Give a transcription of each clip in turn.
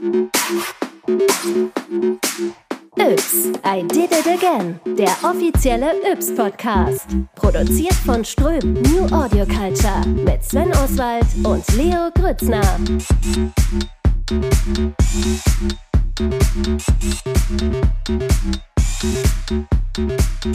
Yps, I Did It Again, der offizielle Yps-Podcast. Produziert von Ström New Audio Culture mit Sven Oswald und Leo Grützner.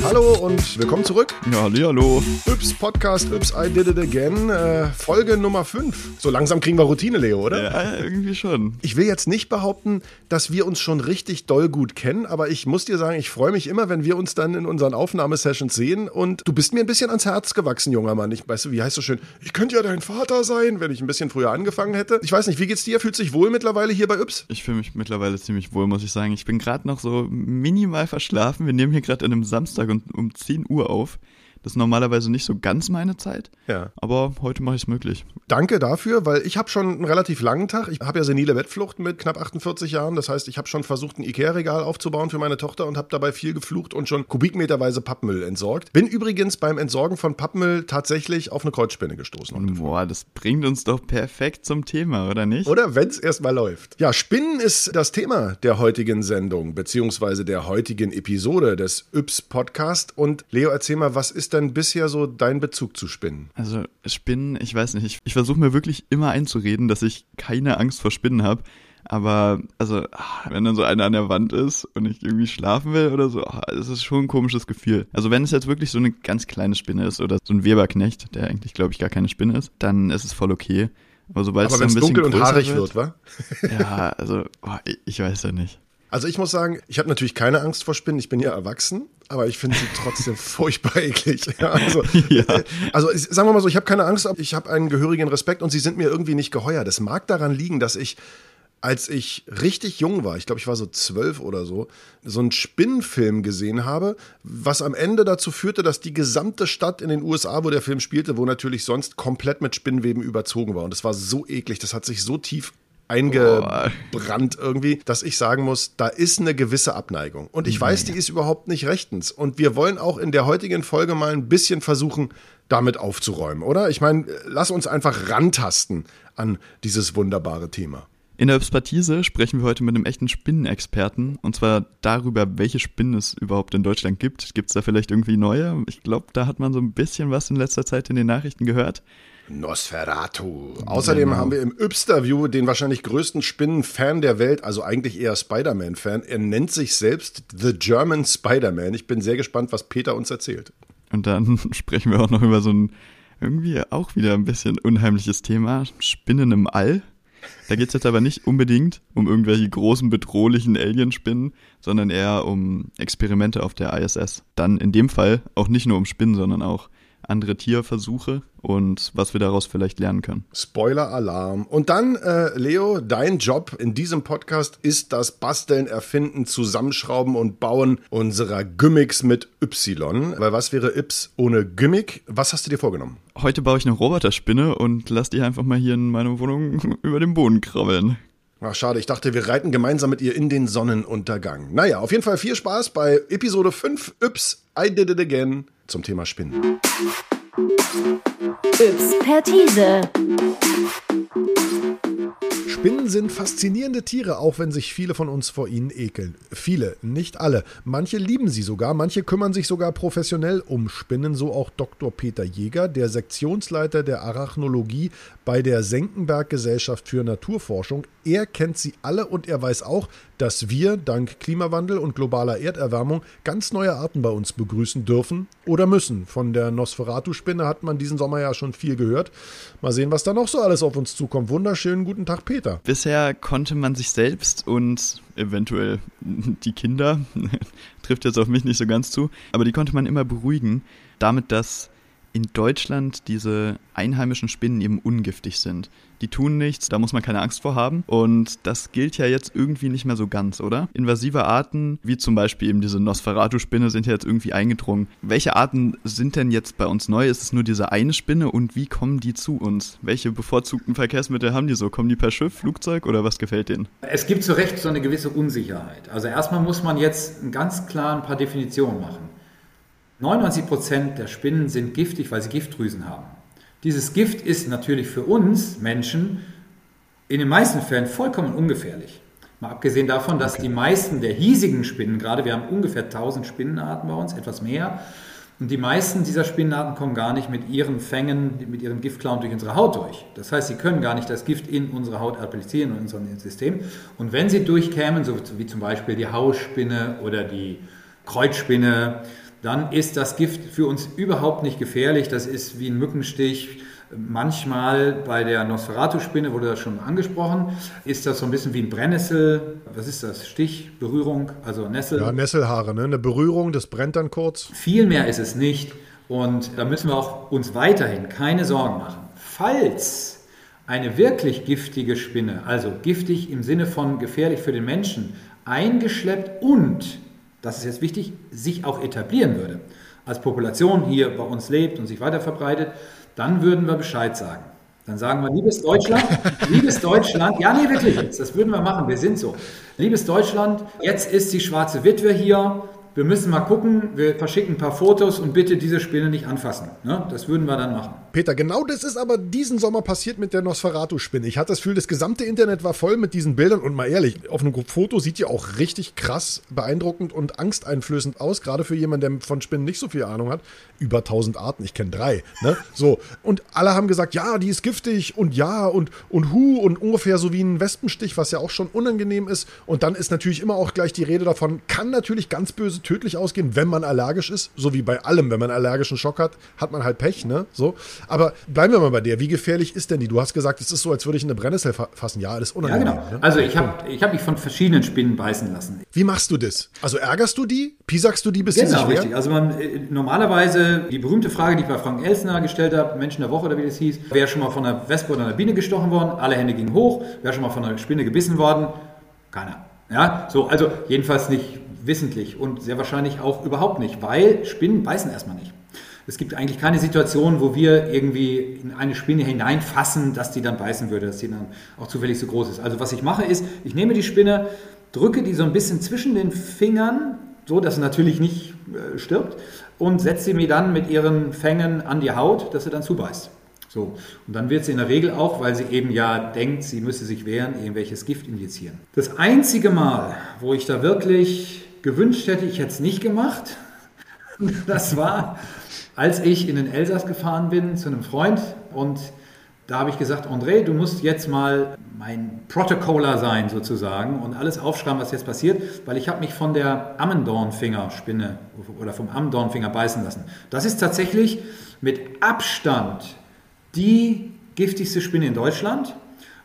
Hallo und willkommen zurück. Ja, hallo. Yps Podcast, Yps I Did It Again, äh, Folge Nummer 5. So langsam kriegen wir Routine, Leo, oder? Ja, irgendwie schon. Ich will jetzt nicht behaupten, dass wir uns schon richtig doll gut kennen, aber ich muss dir sagen, ich freue mich immer, wenn wir uns dann in unseren Aufnahmesessions sehen und du bist mir ein bisschen ans Herz gewachsen, junger Mann. Ich weißt du, wie heißt so schön? Ich könnte ja dein Vater sein, wenn ich ein bisschen früher angefangen hätte. Ich weiß nicht, wie geht's dir? Fühlt sich wohl mittlerweile hier bei Yps? Ich fühle mich mittlerweile ziemlich wohl, muss ich sagen. Ich bin gerade noch so minimal verschlafen. Wir nehmen hier gerade an einem Samstag um 10 Uhr auf. Das ist normalerweise nicht so ganz meine Zeit. Ja. Aber heute mache ich es möglich. Danke dafür, weil ich habe schon einen relativ langen Tag. Ich habe ja senile Bettflucht mit knapp 48 Jahren. Das heißt, ich habe schon versucht, ein Ikea-Regal aufzubauen für meine Tochter und habe dabei viel geflucht und schon kubikmeterweise Pappmüll entsorgt. Bin übrigens beim Entsorgen von Pappmüll tatsächlich auf eine Kreuzspinne gestoßen. Boah, das bringt uns doch perfekt zum Thema, oder nicht? Oder wenn es erstmal läuft. Ja, Spinnen ist das Thema der heutigen Sendung, beziehungsweise der heutigen Episode des Yps Podcast. Und Leo, erzähl mal, was ist denn bisher so dein Bezug zu Spinnen? Also Spinnen, ich weiß nicht, ich, ich versuche mir wirklich immer einzureden, dass ich keine Angst vor Spinnen habe. Aber, also, ah, wenn dann so einer an der Wand ist und ich irgendwie schlafen will oder so, ah, das ist schon ein komisches Gefühl. Also, wenn es jetzt wirklich so eine ganz kleine Spinne ist oder so ein Weberknecht, der eigentlich, glaube ich, gar keine Spinne ist, dann ist es voll okay. Aber sobald Aber es dann es ein bisschen dunkel und haarig wird, wa? Ja, also, boah, ich, ich weiß ja nicht. Also ich muss sagen, ich habe natürlich keine Angst vor Spinnen. Ich bin ja erwachsen, aber ich finde sie trotzdem furchtbar eklig. Ja, also, Ja. äh, also sagen wir mal so, ich habe keine Angst, aber ich habe einen gehörigen Respekt und sie sind mir irgendwie nicht geheuer. Das mag daran liegen, dass ich, als ich richtig jung war, ich glaube, ich war so zwölf oder so, so einen Spinnenfilm gesehen habe, was am Ende dazu führte, dass die gesamte Stadt in den USA, wo der Film spielte, wo natürlich sonst komplett mit Spinnenweben überzogen war. Und das war so eklig, das hat sich so tief eingebrannt irgendwie, dass ich sagen muss, da ist eine gewisse Abneigung. Und ich weiß, die ist überhaupt nicht rechtens. Und wir wollen auch in der heutigen Folge mal ein bisschen versuchen, damit aufzuräumen, oder? Ich meine, lass uns einfach rantasten an dieses wunderbare Thema. In der Expertise sprechen wir heute mit einem echten Spinnenexperten und zwar darüber, welche Spinnen es überhaupt in Deutschland gibt. Gibt es da vielleicht irgendwie neue? Ich glaube, da hat man so ein bisschen was in letzter Zeit in den Nachrichten gehört. Nosferatu. Außerdem haben wir im Ypsterview den wahrscheinlich größten Spinnenfan der Welt, also eigentlich eher Spider-Man-Fan. Er nennt sich selbst The German Spider-Man. Ich bin sehr gespannt, was Peter uns erzählt. Und dann sprechen wir auch noch über so ein irgendwie auch wieder ein bisschen unheimliches Thema, Spinnen im All. Da geht es jetzt aber nicht unbedingt um irgendwelche großen bedrohlichen Alienspinnen, sondern eher um Experimente auf der ISS. Dann in dem Fall auch nicht nur um Spinnen, sondern auch andere Tierversuche und was wir daraus vielleicht lernen können. Spoiler-Alarm. Und dann, äh, Leo, dein Job in diesem Podcast ist das Basteln, Erfinden, Zusammenschrauben und Bauen unserer Gimmicks mit Y. Weil was wäre Yps ohne Gimmick? Was hast du dir vorgenommen? Heute baue ich eine Roboterspinne und lass die einfach mal hier in meiner Wohnung über den Boden krabbeln. Ach, schade, ich dachte, wir reiten gemeinsam mit ihr in den Sonnenuntergang. Naja, auf jeden Fall viel Spaß bei Episode 5 Yps, I Did It Again zum Thema Spinnen. Yps-Pertise. Spinnen sind faszinierende Tiere, auch wenn sich viele von uns vor ihnen ekeln. Viele, nicht alle. Manche lieben sie sogar, manche kümmern sich sogar professionell um Spinnen, so auch Dr. Peter Jäger, der Sektionsleiter der Arachnologie bei der Senckenberg Gesellschaft für Naturforschung. Er kennt sie alle und er weiß auch, dass wir dank Klimawandel und globaler Erderwärmung ganz neue Arten bei uns begrüßen dürfen oder müssen. Von der Nosferatu-Spinne hat man diesen Sommer ja schon viel gehört. Mal sehen, was da noch so alles auf uns zukommt. Wunderschönen guten Tag, Peter. Bisher konnte man sich selbst und eventuell die Kinder, trifft jetzt auf mich nicht so ganz zu, aber die konnte man immer beruhigen, damit, dass in Deutschland diese einheimischen Spinnen eben ungiftig sind. Die tun nichts, da muss man keine Angst vor haben. Und das gilt ja jetzt irgendwie nicht mehr so ganz, oder? Invasive Arten, wie zum Beispiel eben diese Nosferatu-Spinne, sind ja jetzt irgendwie eingedrungen. Welche Arten sind denn jetzt bei uns neu? Ist es nur diese eine Spinne und wie kommen die zu uns? Welche bevorzugten Verkehrsmittel haben die so? Kommen die per Schiff, Flugzeug oder was gefällt denen? Es gibt zu Recht so eine gewisse Unsicherheit. Also erstmal muss man jetzt ganz klar ein paar Definitionen machen. 99 Prozent der Spinnen sind giftig, weil sie Giftdrüsen haben. Dieses Gift ist natürlich für uns Menschen in den meisten Fällen vollkommen ungefährlich. Mal abgesehen davon, dass okay. die meisten der hiesigen Spinnen, gerade wir haben ungefähr 1000 Spinnenarten bei uns, etwas mehr, und die meisten dieser Spinnenarten kommen gar nicht mit ihren Fängen, mit ihrem Giftklauen durch unsere Haut durch. Das heißt, sie können gar nicht das Gift in unsere Haut applizieren, in unser System. Und wenn sie durchkämen, so wie zum Beispiel die Hausspinne oder die Kreuzspinne, dann ist das Gift für uns überhaupt nicht gefährlich. Das ist wie ein Mückenstich Manchmal bei der Nosferatu-Spinne, wurde das schon angesprochen, ist das so ein bisschen wie ein Brennnessel. Was ist das? Stich, Berührung, also Nessel. Ja, Nesselhaare, ne? eine Berührung, das brennt dann kurz. Viel mehr ist es nicht. Und da müssen wir auch uns weiterhin keine Sorgen machen. Falls eine wirklich giftige Spinne, also giftig im Sinne von gefährlich für den Menschen, eingeschleppt und, das ist jetzt wichtig, sich auch etablieren würde, als Population hier bei uns lebt und sich weiter verbreitet, dann würden wir Bescheid sagen. Dann sagen wir, liebes Deutschland, liebes Deutschland, ja, nee, wirklich jetzt, das würden wir machen, wir sind so. Liebes Deutschland, jetzt ist die schwarze Witwe hier, wir müssen mal gucken, wir verschicken ein paar Fotos und bitte diese Spinne nicht anfassen. Ne? Das würden wir dann machen. Peter, genau das ist aber diesen Sommer passiert mit der Nosferatu-Spinne. Ich hatte das Gefühl, das gesamte Internet war voll mit diesen Bildern und mal ehrlich, auf einem Foto sieht ja auch richtig krass beeindruckend und angsteinflößend aus, gerade für jemanden, der von Spinnen nicht so viel Ahnung hat. Über 1000 Arten, ich kenne drei. Ne? So, und alle haben gesagt, ja, die ist giftig und ja und, und hu und ungefähr so wie ein Wespenstich, was ja auch schon unangenehm ist. Und dann ist natürlich immer auch gleich die Rede davon, kann natürlich ganz böse tödlich ausgehen, wenn man allergisch ist, so wie bei allem, wenn man einen allergischen Schock hat, hat man halt Pech, ne? So. Aber bleiben wir mal bei dir. Wie gefährlich ist denn die? Du hast gesagt, es ist so, als würde ich eine Brennnessel fassen. Ja, das ist unangenehm. Ja, genau. Ne? Also ich habe ich hab mich von verschiedenen Spinnen beißen lassen. Wie machst du das? Also ärgerst du die? Piesagst du die, bis genau, sie sich wehren? richtig. Also man, äh, normalerweise, die berühmte Frage, die ich bei Frank Elsner gestellt habe, Menschen der Woche oder wie das hieß, wer schon mal von einer Wespe oder einer Biene gestochen worden? Alle Hände gingen hoch. Wer schon mal von einer Spinne gebissen worden? Keiner. Ja, so, also jedenfalls nicht wissentlich und sehr wahrscheinlich auch überhaupt nicht, weil Spinnen beißen erstmal nicht. Es gibt eigentlich keine Situation, wo wir irgendwie in eine Spinne hineinfassen, dass die dann beißen würde, dass die dann auch zufällig so groß ist. Also was ich mache ist, ich nehme die Spinne, drücke die so ein bisschen zwischen den Fingern, so dass sie natürlich nicht äh, stirbt, und setze sie mir dann mit ihren Fängen an die Haut, dass sie dann zubeißt. So. Und dann wird sie in der Regel auch, weil sie eben ja denkt, sie müsse sich wehren, irgendwelches Gift injizieren. Das einzige Mal, wo ich da wirklich gewünscht hätte, ich es nicht gemacht, das war, als ich in den Elsass gefahren bin zu einem Freund und da habe ich gesagt, André, du musst jetzt mal mein Protocoler sein sozusagen und alles aufschreiben, was jetzt passiert, weil ich habe mich von der Ammendornfingerspinne oder vom Ammendornfinger beißen lassen. Das ist tatsächlich mit Abstand die giftigste Spinne in Deutschland.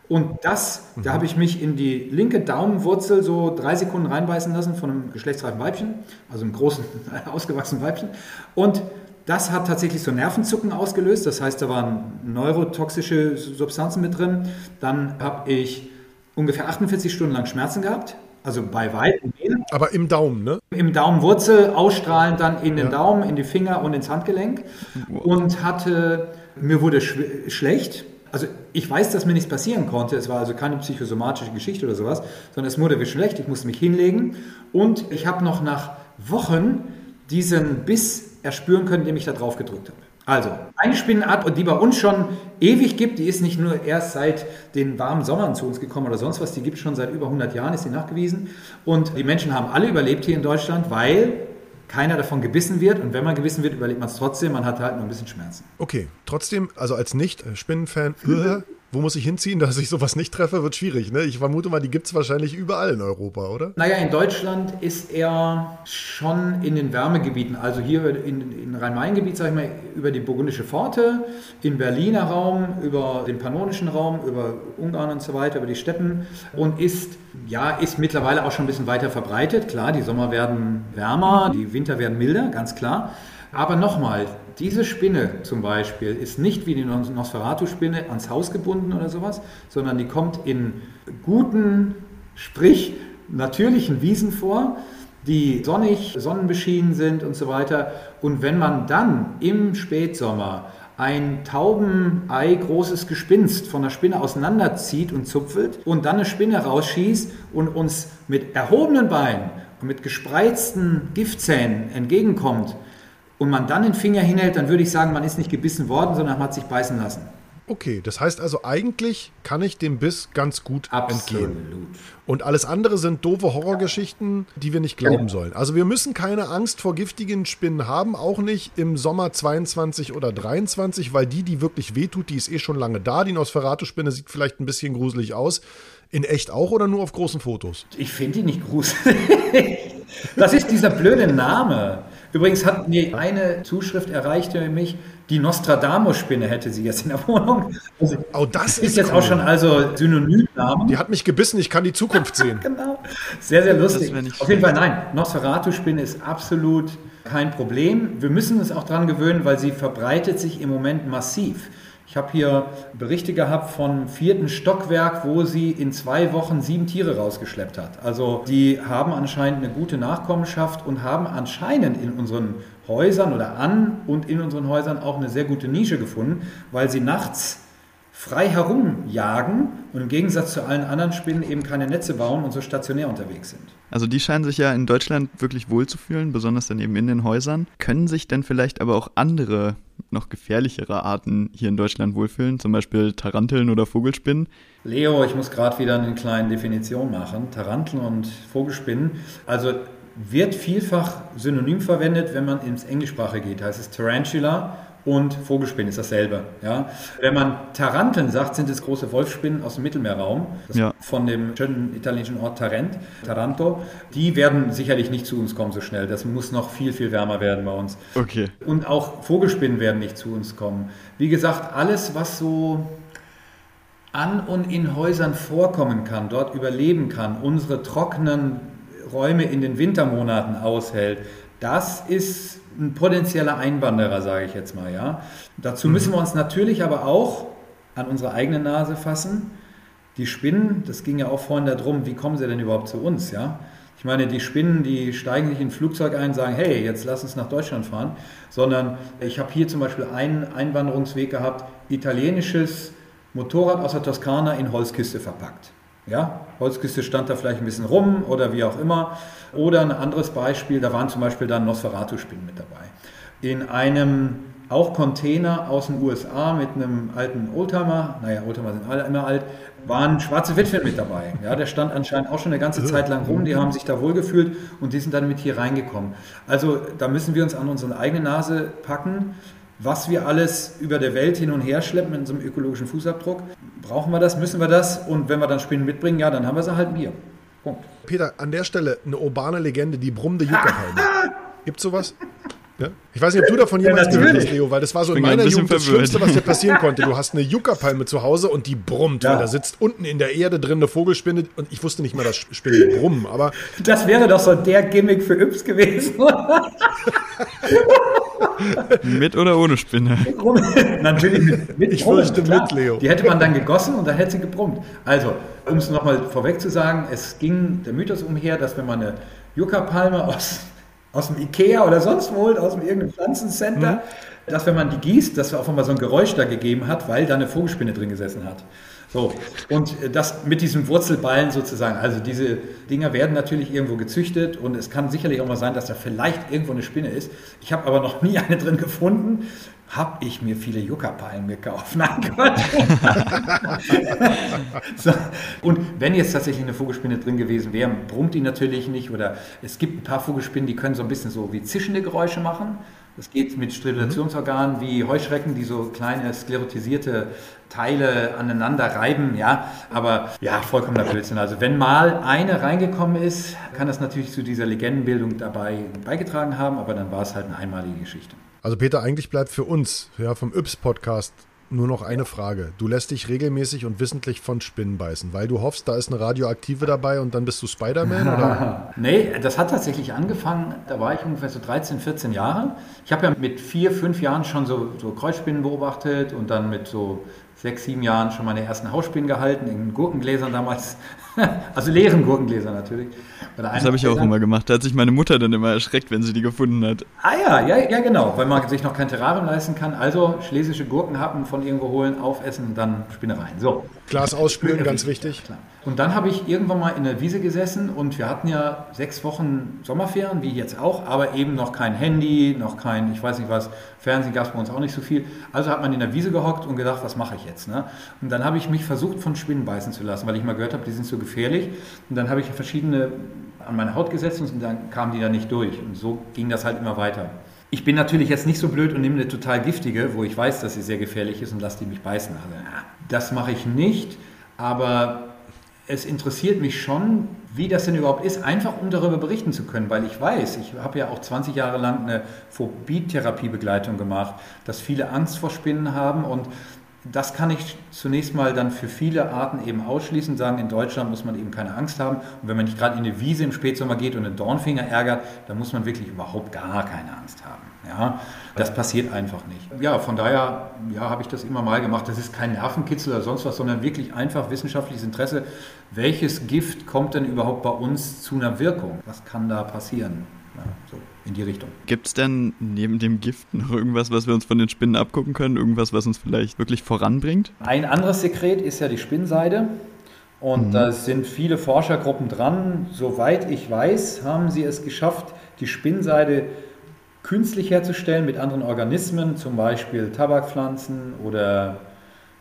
Und das, mhm. da habe ich mich in die linke Daumenwurzel so drei Sekunden reinbeißen lassen von einem geschlechtsreifen Weibchen, also einem großen, ausgewachsenen Weibchen. Und das hat tatsächlich so Nervenzucken ausgelöst. Das heißt, da waren neurotoxische Substanzen mit drin. Dann habe ich ungefähr 48 Stunden lang Schmerzen gehabt. Also bei weitem. Aber im Daumen, ne? Im Daumenwurzel, ausstrahlend dann in den ja. Daumen, in die Finger und ins Handgelenk. Und hatte, mir wurde sch schlecht. Also ich weiß, dass mir nichts passieren konnte. Es war also keine psychosomatische Geschichte oder sowas, sondern es wurde mir schlecht. Ich musste mich hinlegen. Und ich habe noch nach Wochen diesen Biss erspüren können, indem ich da drauf gedrückt habe. Also, eine Spinnenart, die bei uns schon ewig gibt, die ist nicht nur erst seit den warmen Sommern zu uns gekommen oder sonst was, die gibt es schon seit über 100 Jahren, ist sie nachgewiesen. Und die Menschen haben alle überlebt hier in Deutschland, weil keiner davon gebissen wird und wenn man gebissen wird, überlebt man es trotzdem, man hat halt nur ein bisschen Schmerzen. Okay, trotzdem, also als Nicht-Spinnenfan, äh, Wo muss ich hinziehen, dass ich sowas nicht treffe, wird schwierig. Ne? Ich vermute mal, die gibt es wahrscheinlich überall in Europa, oder? Naja, in Deutschland ist er schon in den Wärmegebieten, also hier in, in Rhein-Main-Gebiet, sage ich mal, über die burgundische Pforte, im Berliner Raum, über den pannonischen Raum, über Ungarn und so weiter, über die Steppen und ist, ja, ist mittlerweile auch schon ein bisschen weiter verbreitet. Klar, die Sommer werden wärmer, die Winter werden milder, ganz klar. Aber nochmal, diese Spinne zum Beispiel ist nicht wie die Nosferatu-Spinne ans Haus gebunden oder sowas, sondern die kommt in guten, sprich natürlichen Wiesen vor, die sonnig, sonnenbeschienen sind und so weiter. Und wenn man dann im Spätsommer ein Taubenei großes Gespinst von der Spinne auseinanderzieht und zupfelt und dann eine Spinne rausschießt und uns mit erhobenen Beinen und mit gespreizten Giftzähnen entgegenkommt, und man dann den Finger hinhält, dann würde ich sagen, man ist nicht gebissen worden, sondern man hat sich beißen lassen. Okay, das heißt also, eigentlich kann ich dem Biss ganz gut Absolut. entgehen. Und alles andere sind doofe Horrorgeschichten, die wir nicht glauben sollen. Also wir müssen keine Angst vor giftigen Spinnen haben, auch nicht im Sommer 22 oder 23, weil die, die wirklich wehtut, die ist eh schon lange da. Die Nosferatu-Spinne sieht vielleicht ein bisschen gruselig aus. In echt auch oder nur auf großen Fotos? Ich finde die nicht gruselig. Das ist dieser blöde Name. Übrigens hat mir eine Zuschrift erreicht über mich, die Nostradamus-Spinne hätte sie jetzt in der Wohnung. Also, oh, das ist, ist jetzt cool. auch schon also Synonymname. Die hat mich gebissen, ich kann die Zukunft sehen. genau. Sehr, sehr lustig. Auf jeden Fall, nein, Nosferatu-Spinne ist absolut kein Problem. Wir müssen uns auch daran gewöhnen, weil sie verbreitet sich im Moment massiv. Ich habe hier Berichte gehabt von vierten Stockwerk, wo sie in zwei Wochen sieben Tiere rausgeschleppt hat. Also die haben anscheinend eine gute Nachkommenschaft und haben anscheinend in unseren Häusern oder an und in unseren Häusern auch eine sehr gute Nische gefunden, weil sie nachts frei herumjagen und im Gegensatz zu allen anderen Spinnen eben keine Netze bauen und so stationär unterwegs sind. Also die scheinen sich ja in Deutschland wirklich wohlzufühlen, besonders dann eben in den Häusern. Können sich denn vielleicht aber auch andere, noch gefährlichere Arten hier in Deutschland wohlfühlen, zum Beispiel Taranteln oder Vogelspinnen? Leo, ich muss gerade wieder eine kleine Definition machen. Taranteln und Vogelspinnen. Also wird vielfach synonym verwendet, wenn man ins Englischsprache geht. Heißt es Tarantula und Vogelspinnen ist dasselbe. Ja? Wenn man Taranteln sagt, sind es große Wolfsspinnen aus dem Mittelmeerraum, Ja. von dem schönen italienischen Ort Tarent, Taranto. Die werden sicherlich nicht zu uns kommen so schnell. Das muss noch viel, viel wärmer werden bei uns. Okay. Und auch Vogelspinnen werden nicht zu uns kommen. Wie gesagt, alles, was so an und in Häusern vorkommen kann, dort überleben kann, unsere trockenen Räume in den Wintermonaten aushält, das ist ein potenzieller Einwanderer, sage ich jetzt mal. Ja. Dazu müssen wir uns natürlich aber auch an unsere eigene Nase fassen. Die Spinnen, das ging ja auch vorhin darum, wie kommen sie denn überhaupt zu uns? Ja? Ich meine, die Spinnen, die steigen nicht in ein Flugzeug ein und sagen, hey, jetzt lass uns nach Deutschland fahren, sondern ich habe hier zum Beispiel einen Einwanderungsweg gehabt, italienisches Motorrad aus der Toskana in Holzkiste verpackt. Ja, Holzkiste stand da vielleicht ein bisschen rum oder wie auch immer. Oder ein anderes Beispiel, da waren zum Beispiel dann Nosferatu-Spinnen mit dabei. In einem auch Container aus den USA mit einem alten Oldtimer, naja, Oldtimer sind alle immer alt, waren schwarze Witwen mit dabei. Ja, der stand anscheinend auch schon eine ganze Zeit lang rum, die haben sich da wohlgefühlt und die sind dann mit hier reingekommen. Also da müssen wir uns an unsere eigene Nase packen was wir alles über der Welt hin und her schleppen in unserem ökologischen Fußabdruck. Brauchen wir das, müssen wir das? Und wenn wir dann Spinnen mitbringen, ja, dann haben wir sie halt wir. Punkt. Peter, an der Stelle eine urbane Legende, die brummende Juckerpalme. Gibt's sowas? Ja? Ich weiß nicht, ob du davon jemals Ja, gehört hast. Leo, weil das war so in meiner Jugend das verwirrt. Schlimmste, was dir passieren konnte. Du hast eine Juckerpalme zu Hause und die brummt, Ja. weil da sitzt unten in der Erde drin eine Vogelspinne und ich wusste nicht mal, dass Spinnen brummen, aber Das wäre doch so der Gimmick für Yps gewesen. Mit oder ohne Spinne? Natürlich mit, mit Ich Brummen, fürchte klar. mit, Leo. Die hätte man dann gegossen und dann hätte sie gebrummt. Also, um es nochmal vorweg zu sagen, es ging der Mythos umher, dass wenn man eine Yucca-Palme aus, aus dem Ikea oder sonst wo holt, aus dem irgendeinem Pflanzencenter, Mhm. Dass wenn man die gießt, dass auf einmal so ein Geräusch da gegeben hat, weil da eine Vogelspinne drin gesessen hat. So, und äh, das mit diesem Wurzelballen sozusagen, also diese Dinger werden natürlich irgendwo gezüchtet und es kann sicherlich auch mal sein, dass da vielleicht irgendwo eine Spinne ist. Ich habe aber noch nie eine drin gefunden. Habe ich mir viele Juckerpalmen gekauft? Nein, Gott. so. Und wenn jetzt tatsächlich eine Vogelspinne drin gewesen wäre, brummt die natürlich nicht. Oder es gibt ein paar Vogelspinnen, die können so ein bisschen so wie zischende Geräusche machen. Das geht mit Stridulationsorganen wie Heuschrecken, die so kleine sklerotisierte Teile aneinander reiben, ja. Aber ja, vollkommener Blödsinn. Also wenn mal eine reingekommen ist, kann das natürlich zu dieser Legendenbildung dabei beigetragen haben, aber dann war es halt eine einmalige Geschichte. Also Peter, eigentlich bleibt für uns, ja, vom Yps-Podcast nur noch eine Frage. Du lässt dich regelmäßig und wissentlich von Spinnen beißen, weil du hoffst, da ist eine Radioaktive dabei und dann bist du Spider-Man? Nee, das hat tatsächlich angefangen, da war ich ungefähr so 13, 14 Jahre. Ich habe ja mit vier, fünf Jahren schon so, so Kreuzspinnen beobachtet und dann mit so sechs, sieben Jahren schon meine ersten Hausspinnen gehalten, in Gurkengläsern damals also leeren Gurkengläser natürlich. Das habe ich auch immer gemacht. Da hat sich meine Mutter dann immer erschreckt, wenn sie die gefunden hat. Ah ja, ja, ja genau, weil man sich noch kein Terrarium leisten kann. Also schlesische Gurkenhappen von irgendwo holen, aufessen und dann Spinnereien. So. Glas ausspülen, ganz wichtig. Klar. Und dann habe ich irgendwann mal in der Wiese gesessen und wir hatten ja sechs Wochen Sommerferien, wie jetzt auch, aber eben noch kein Handy, noch kein, ich weiß nicht was, Fernsehen gab es bei uns auch nicht so viel. Also hat man in der Wiese gehockt und gedacht, was mache ich jetzt? Ne? Und dann habe ich mich versucht, von Spinnen beißen zu lassen, weil ich mal gehört habe, die sind so gefährlich. Und dann habe ich verschiedene an meine Haut gesetzt und dann kamen die da nicht durch. Und so ging das halt immer weiter. Ich bin natürlich jetzt nicht so blöd und nehme eine total giftige, wo ich weiß, dass sie sehr gefährlich ist und lasse die mich beißen. Also, das mache ich nicht, aber es interessiert mich schon, wie das denn überhaupt ist, einfach um darüber berichten zu können, weil ich weiß, ich habe ja auch 20 Jahre lang eine Phobie-Therapiebegleitung gemacht, dass viele Angst vor Spinnen haben und das kann ich zunächst mal dann für viele Arten eben ausschließen, sagen, in Deutschland muss man eben keine Angst haben. Und wenn man nicht gerade in eine Wiese im Spätsommer geht und einen Dornfinger ärgert, dann muss man wirklich überhaupt gar keine Angst haben. Ja, das passiert einfach nicht. Ja, von daher ja, habe ich das immer mal gemacht. Das ist kein Nervenkitzel oder sonst was, sondern wirklich einfach wissenschaftliches Interesse. Welches Gift kommt denn überhaupt bei uns zu einer Wirkung? Was kann da passieren? Ja, so in die Richtung. Gibt es denn neben dem Gift noch irgendwas, was wir uns von den Spinnen abgucken können? Irgendwas, was uns vielleicht wirklich voranbringt? Ein anderes Sekret ist ja die Spinnseide. Und mhm. da sind viele Forschergruppen dran. Soweit ich weiß, haben sie es geschafft, die Spinnseide künstlich herzustellen mit anderen Organismen, zum Beispiel Tabakpflanzen oder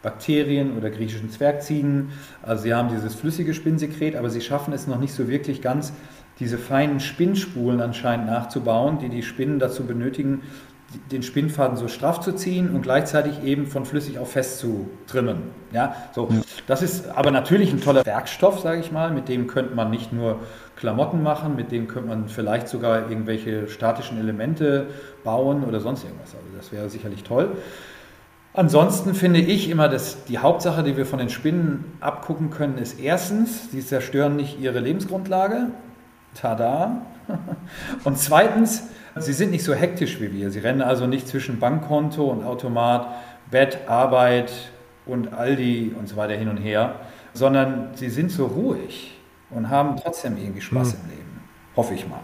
Bakterien oder griechischen Zwergziegen. Also sie haben dieses flüssige Spinnsekret, aber sie schaffen es noch nicht so wirklich ganz, diese feinen Spinnspulen anscheinend nachzubauen, die die Spinnen dazu benötigen, den Spinnfaden so straff zu ziehen und gleichzeitig eben von flüssig auf fest zu trimmen. Ja, so. Ja. Das ist aber natürlich ein toller Werkstoff, sage ich mal. Mit dem könnte man nicht nur Klamotten machen, mit dem könnte man vielleicht sogar irgendwelche statischen Elemente bauen oder sonst irgendwas. Also das wäre sicherlich toll. Ansonsten finde ich immer, dass die Hauptsache, die wir von den Spinnen abgucken können, ist erstens, sie zerstören nicht ihre Lebensgrundlage. Tada! Und zweitens, sie sind nicht so hektisch wie wir. Sie rennen also nicht zwischen Bankkonto und Automat, Bett, Arbeit und Aldi und so weiter hin und her, sondern sie sind so ruhig und haben trotzdem irgendwie Spaß mhm. im Leben. Hoffe ich mal.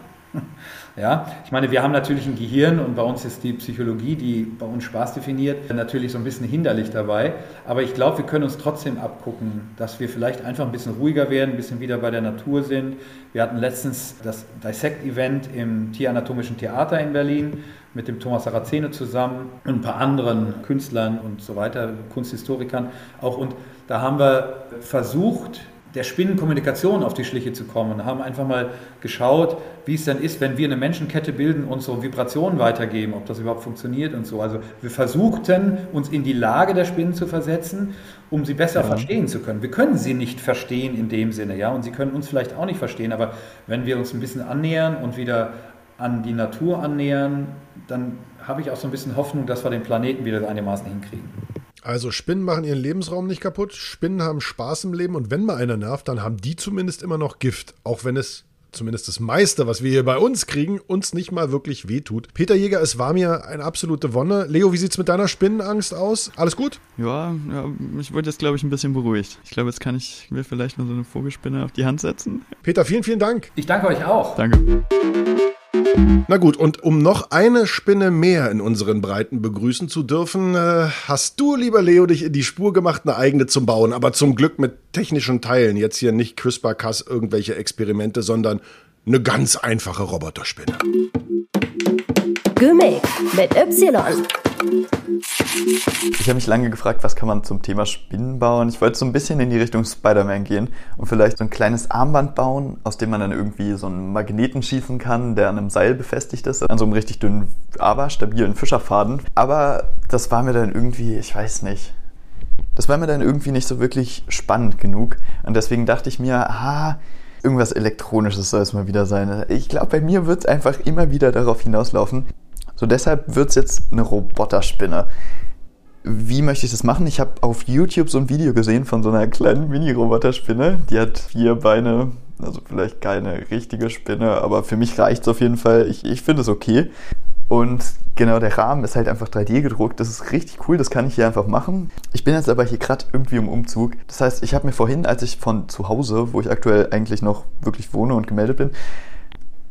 Ja, ich meine, wir haben natürlich ein Gehirn und bei uns ist die Psychologie, die bei uns Spaß definiert, natürlich so ein bisschen hinderlich dabei. Aber ich glaube, wir können uns trotzdem abgucken, dass wir vielleicht einfach ein bisschen ruhiger werden, ein bisschen wieder bei der Natur sind. Wir hatten letztens das Dissect-Event im Tieranatomischen Theater in Berlin mit dem Thomas Saraceno zusammen und ein paar anderen Künstlern und so weiter, Kunsthistorikern auch. Und da haben wir versucht, der Spinnenkommunikation auf die Schliche zu kommen und haben einfach mal geschaut, wie es dann ist, wenn wir eine Menschenkette bilden und so Vibrationen weitergeben, ob das überhaupt funktioniert und so. Also wir versuchten, uns in die Lage der Spinnen zu versetzen, um sie besser ja. verstehen zu können. Wir können sie nicht verstehen in dem Sinne, ja, und sie können uns vielleicht auch nicht verstehen, aber wenn wir uns ein bisschen annähern und wieder an die Natur annähern, dann habe ich auch so ein bisschen Hoffnung, dass wir den Planeten wieder einigermaßen hinkriegen. Also Spinnen machen ihren Lebensraum nicht kaputt, Spinnen haben Spaß im Leben und wenn mal einer nervt, dann haben die zumindest immer noch Gift, auch wenn es zumindest das meiste, was wir hier bei uns kriegen, uns nicht mal wirklich wehtut. Peter Jäger, es war mir eine absolute Wonne. Leo, wie sieht es mit deiner Spinnenangst aus? Alles gut? Ja, ja ich wurde jetzt, glaube ich, ein bisschen beruhigt. Ich glaube, jetzt kann ich mir vielleicht noch so eine Vogelspinne auf die Hand setzen. Peter, vielen, vielen Dank. Ich danke euch auch. Danke. Na gut, und um noch eine Spinne mehr in unseren Breiten begrüßen zu dürfen, äh, hast du, lieber Leo, dich in die Spur gemacht, eine eigene zum Bauen, aber zum Glück mit technischen Teilen. Jetzt hier nicht CRISPR-Cas irgendwelche Experimente, sondern eine ganz einfache Roboterspinne. Gimmick mit Y. Ich habe mich lange gefragt, was kann man zum Thema Spinnen bauen. Ich wollte so ein bisschen in die Richtung Spider-Man gehen und vielleicht so ein kleines Armband bauen, aus dem man dann irgendwie so einen Magneten schießen kann, der an einem Seil befestigt ist, an so einem richtig dünnen, aber stabilen Fischerfaden. Aber das war mir dann irgendwie, ich weiß nicht. Das war mir dann irgendwie nicht so wirklich spannend genug. Und deswegen dachte ich mir, ah, irgendwas Elektronisches soll es mal wieder sein. Ich glaube, bei mir wird es einfach immer wieder darauf hinauslaufen, so deshalb wird es jetzt eine Roboterspinne. Wie möchte ich das machen? Ich habe auf YouTube so ein Video gesehen von so einer kleinen Mini-Roboterspinne. Die hat vier Beine, also vielleicht keine richtige Spinne, aber für mich reicht es auf jeden Fall. Ich, ich finde es okay. Und genau, der Rahmen ist halt einfach 3D gedruckt. Das ist richtig cool, das kann ich hier einfach machen. Ich bin jetzt aber hier gerade irgendwie im Umzug. Das heißt, ich habe mir vorhin, als ich von zu Hause, wo ich aktuell eigentlich noch wirklich wohne und gemeldet bin,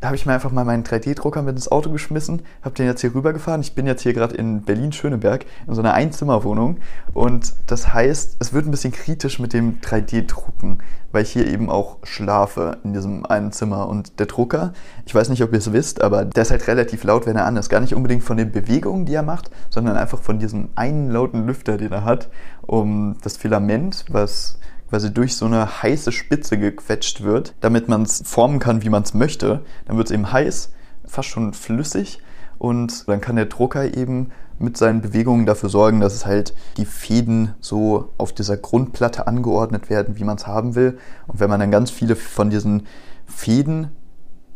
habe ich mir einfach mal meinen 3D-Drucker mit ins Auto geschmissen, habe den jetzt hier rübergefahren. Ich bin jetzt hier gerade in Berlin-Schöneberg in so einer Einzimmerwohnung und das heißt, es wird ein bisschen kritisch mit dem 3D-Drucken, weil ich hier eben auch schlafe in diesem einen Zimmer und der Drucker, ich weiß nicht, ob ihr es wisst, aber der ist halt relativ laut, wenn er an ist. Gar nicht unbedingt von den Bewegungen, die er macht, sondern einfach von diesem einen lauten Lüfter, den er hat, um das Filament, was quasi durch so eine heiße Spitze gequetscht wird, damit man es formen kann, wie man es möchte. Dann wird es eben heiß, fast schon flüssig und dann kann der Drucker eben mit seinen Bewegungen dafür sorgen, dass es halt die Fäden so auf dieser Grundplatte angeordnet werden, wie man es haben will. Und wenn man dann ganz viele von diesen Fäden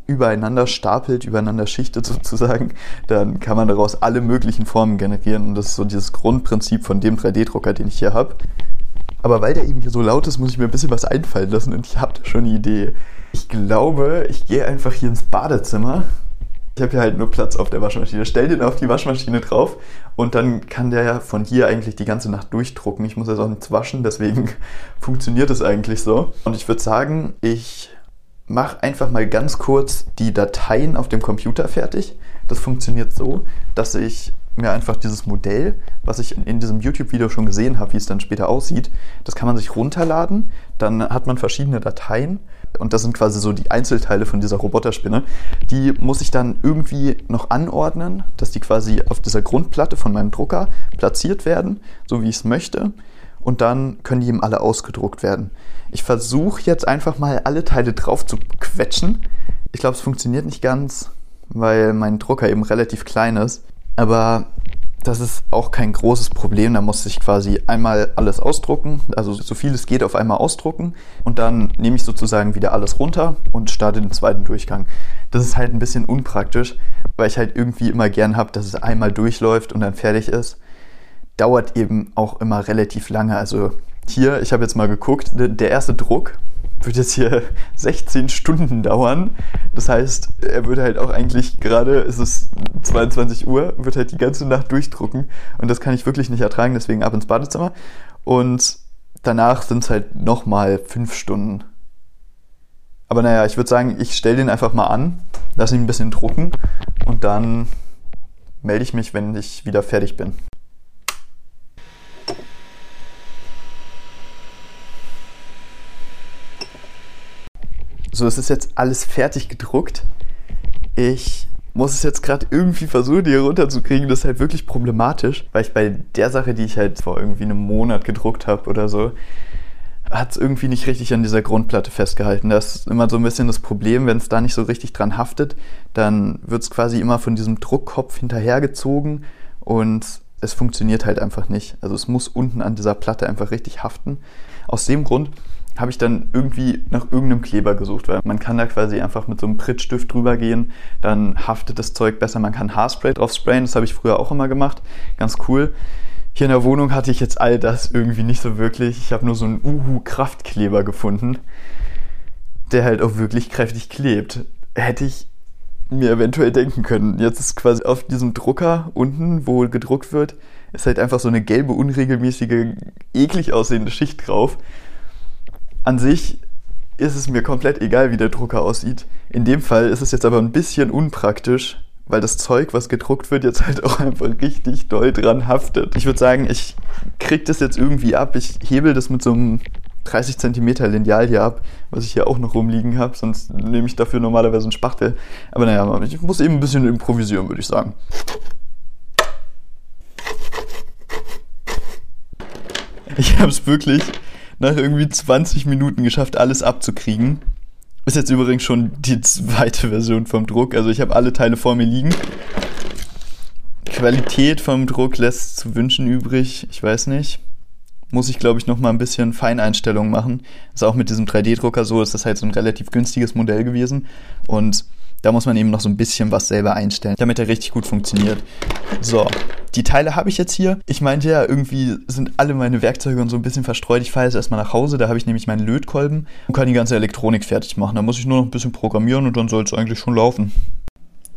übereinander stapelt, übereinander schichtet sozusagen, dann kann man daraus alle möglichen Formen generieren. Und das ist so dieses Grundprinzip von dem 3D-Drucker, den ich hier habe. Aber weil der eben hier so laut ist, muss ich mir ein bisschen was einfallen lassen und ich habe da schon eine Idee. Ich glaube, ich gehe einfach hier ins Badezimmer. Ich habe hier halt nur Platz auf der Waschmaschine. Stell den auf die Waschmaschine drauf und dann kann der ja von hier eigentlich die ganze Nacht durchdrucken. Ich muss ja sonst waschen, deswegen funktioniert es eigentlich so. Und ich würde sagen, ich mache einfach mal ganz kurz die Dateien auf dem Computer fertig. Das funktioniert so, dass ich mir einfach dieses Modell, was ich in diesem YouTube-Video schon gesehen habe, wie es dann später aussieht, das kann man sich runterladen. Dann hat man verschiedene Dateien und das sind quasi so die Einzelteile von dieser Roboterspinne. Die muss ich dann irgendwie noch anordnen, dass die quasi auf dieser Grundplatte von meinem Drucker platziert werden, so wie ich es möchte. Und dann können die eben alle ausgedruckt werden. Ich versuche jetzt einfach mal alle Teile drauf zu quetschen. Ich glaube, es funktioniert nicht ganz, weil mein Drucker eben relativ klein ist. Aber das ist auch kein großes Problem. Da muss ich quasi einmal alles ausdrucken, also so viel es geht auf einmal ausdrucken und dann nehme ich sozusagen wieder alles runter und starte den zweiten Durchgang. Das ist halt ein bisschen unpraktisch, weil ich halt irgendwie immer gern habe, dass es einmal durchläuft und dann fertig ist. Dauert eben auch immer relativ lange. Also hier, ich habe jetzt mal geguckt, der erste Druck wird jetzt hier 16 Stunden dauern. Das heißt, er würde halt auch eigentlich gerade, ist es 22 Uhr, wird halt die ganze Nacht durchdrucken. Und das kann ich wirklich nicht ertragen, deswegen ab ins Badezimmer. Und danach sind es halt nochmal 5 Stunden. Aber naja, ich würde sagen, ich stelle den einfach mal an, lasse ihn ein bisschen drucken und dann melde ich mich, wenn ich wieder fertig bin. So, es ist jetzt alles fertig gedruckt. Ich muss es jetzt gerade irgendwie versuchen, hier runterzukriegen. Das ist halt wirklich problematisch, weil ich bei der Sache, die ich halt vor irgendwie einem Monat gedruckt habe oder so, hat es irgendwie nicht richtig an dieser Grundplatte festgehalten. Das ist immer so ein bisschen das Problem, wenn es da nicht so richtig dran haftet, dann wird es quasi immer von diesem Druckkopf hinterhergezogen und es funktioniert halt einfach nicht. Also es muss unten an dieser Platte einfach richtig haften. Aus dem Grund habe ich dann irgendwie nach irgendeinem Kleber gesucht, weil man kann da quasi einfach mit so einem Prittstift drüber gehen, dann haftet das Zeug besser. Man kann Haarspray drauf sprayen, das habe ich früher auch immer gemacht, ganz cool. Hier in der Wohnung hatte ich jetzt all das irgendwie nicht so wirklich. Ich habe nur so einen Uhu-Kraftkleber gefunden, der halt auch wirklich kräftig klebt. Hätte ich mir eventuell denken können. Jetzt ist quasi auf diesem Drucker unten, wo gedruckt wird, ist halt einfach so eine gelbe, unregelmäßige, eklig aussehende Schicht drauf. An sich ist es mir komplett egal, wie der Drucker aussieht. In dem Fall ist es jetzt aber ein bisschen unpraktisch, weil das Zeug, was gedruckt wird, jetzt halt auch einfach richtig doll dran haftet. Ich würde sagen, ich krieg das jetzt irgendwie ab. Ich hebel das mit so einem 30 cm Lineal hier ab, was ich hier auch noch rumliegen habe, sonst nehme ich dafür normalerweise einen Spachtel. Aber naja, ich muss eben ein bisschen improvisieren, würde ich sagen. Ich habe es wirklich nach irgendwie 20 Minuten geschafft, alles abzukriegen. Ist jetzt übrigens schon die zweite Version vom Druck. Also ich habe alle Teile vor mir liegen. Qualität vom Druck lässt zu wünschen übrig. Ich weiß nicht. Muss ich, glaube ich, noch mal ein bisschen Feineinstellungen machen. Ist auch mit diesem 3D-Drucker so. Ist das halt so ein relativ günstiges Modell gewesen. Und da muss man eben noch so ein bisschen was selber einstellen, damit er richtig gut funktioniert. So, die Teile habe ich jetzt hier. Ich meinte ja, irgendwie sind alle meine Werkzeuge und so ein bisschen verstreut. Ich fahre jetzt erstmal nach Hause, da habe ich nämlich meinen Lötkolben und kann die ganze Elektronik fertig machen. Da muss ich nur noch ein bisschen programmieren und dann soll es eigentlich schon laufen.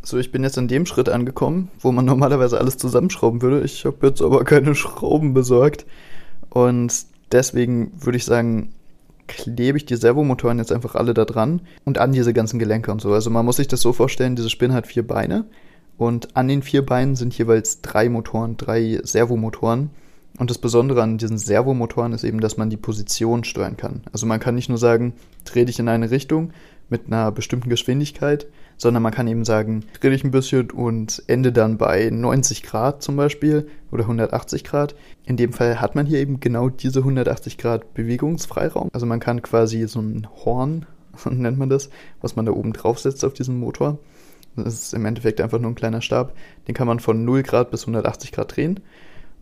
So, ich bin jetzt an dem Schritt angekommen, wo man normalerweise alles zusammenschrauben würde. Ich habe jetzt aber keine Schrauben besorgt. Und deswegen würde ich sagen, klebe ich die Servomotoren jetzt einfach alle da dran und an diese ganzen Gelenke und so. Also man muss sich das so vorstellen, diese Spinne hat vier Beine und an den vier Beinen sind jeweils drei Motoren, drei Servomotoren. Und das Besondere an diesen Servomotoren ist eben, dass man die Position steuern kann. Also man kann nicht nur sagen, dreh dich in eine Richtung mit einer bestimmten Geschwindigkeit, sondern man kann eben sagen, dreh dich ein bisschen und ende dann bei 90 Grad zum Beispiel oder 180 Grad. In dem Fall hat man hier eben genau diese 180 Grad Bewegungsfreiraum. Also man kann quasi so ein Horn, nennt man das, was man da oben draufsetzt auf diesen Motor. Das ist im Endeffekt einfach nur ein kleiner Stab. Den kann man von 0 Grad bis 180 Grad drehen.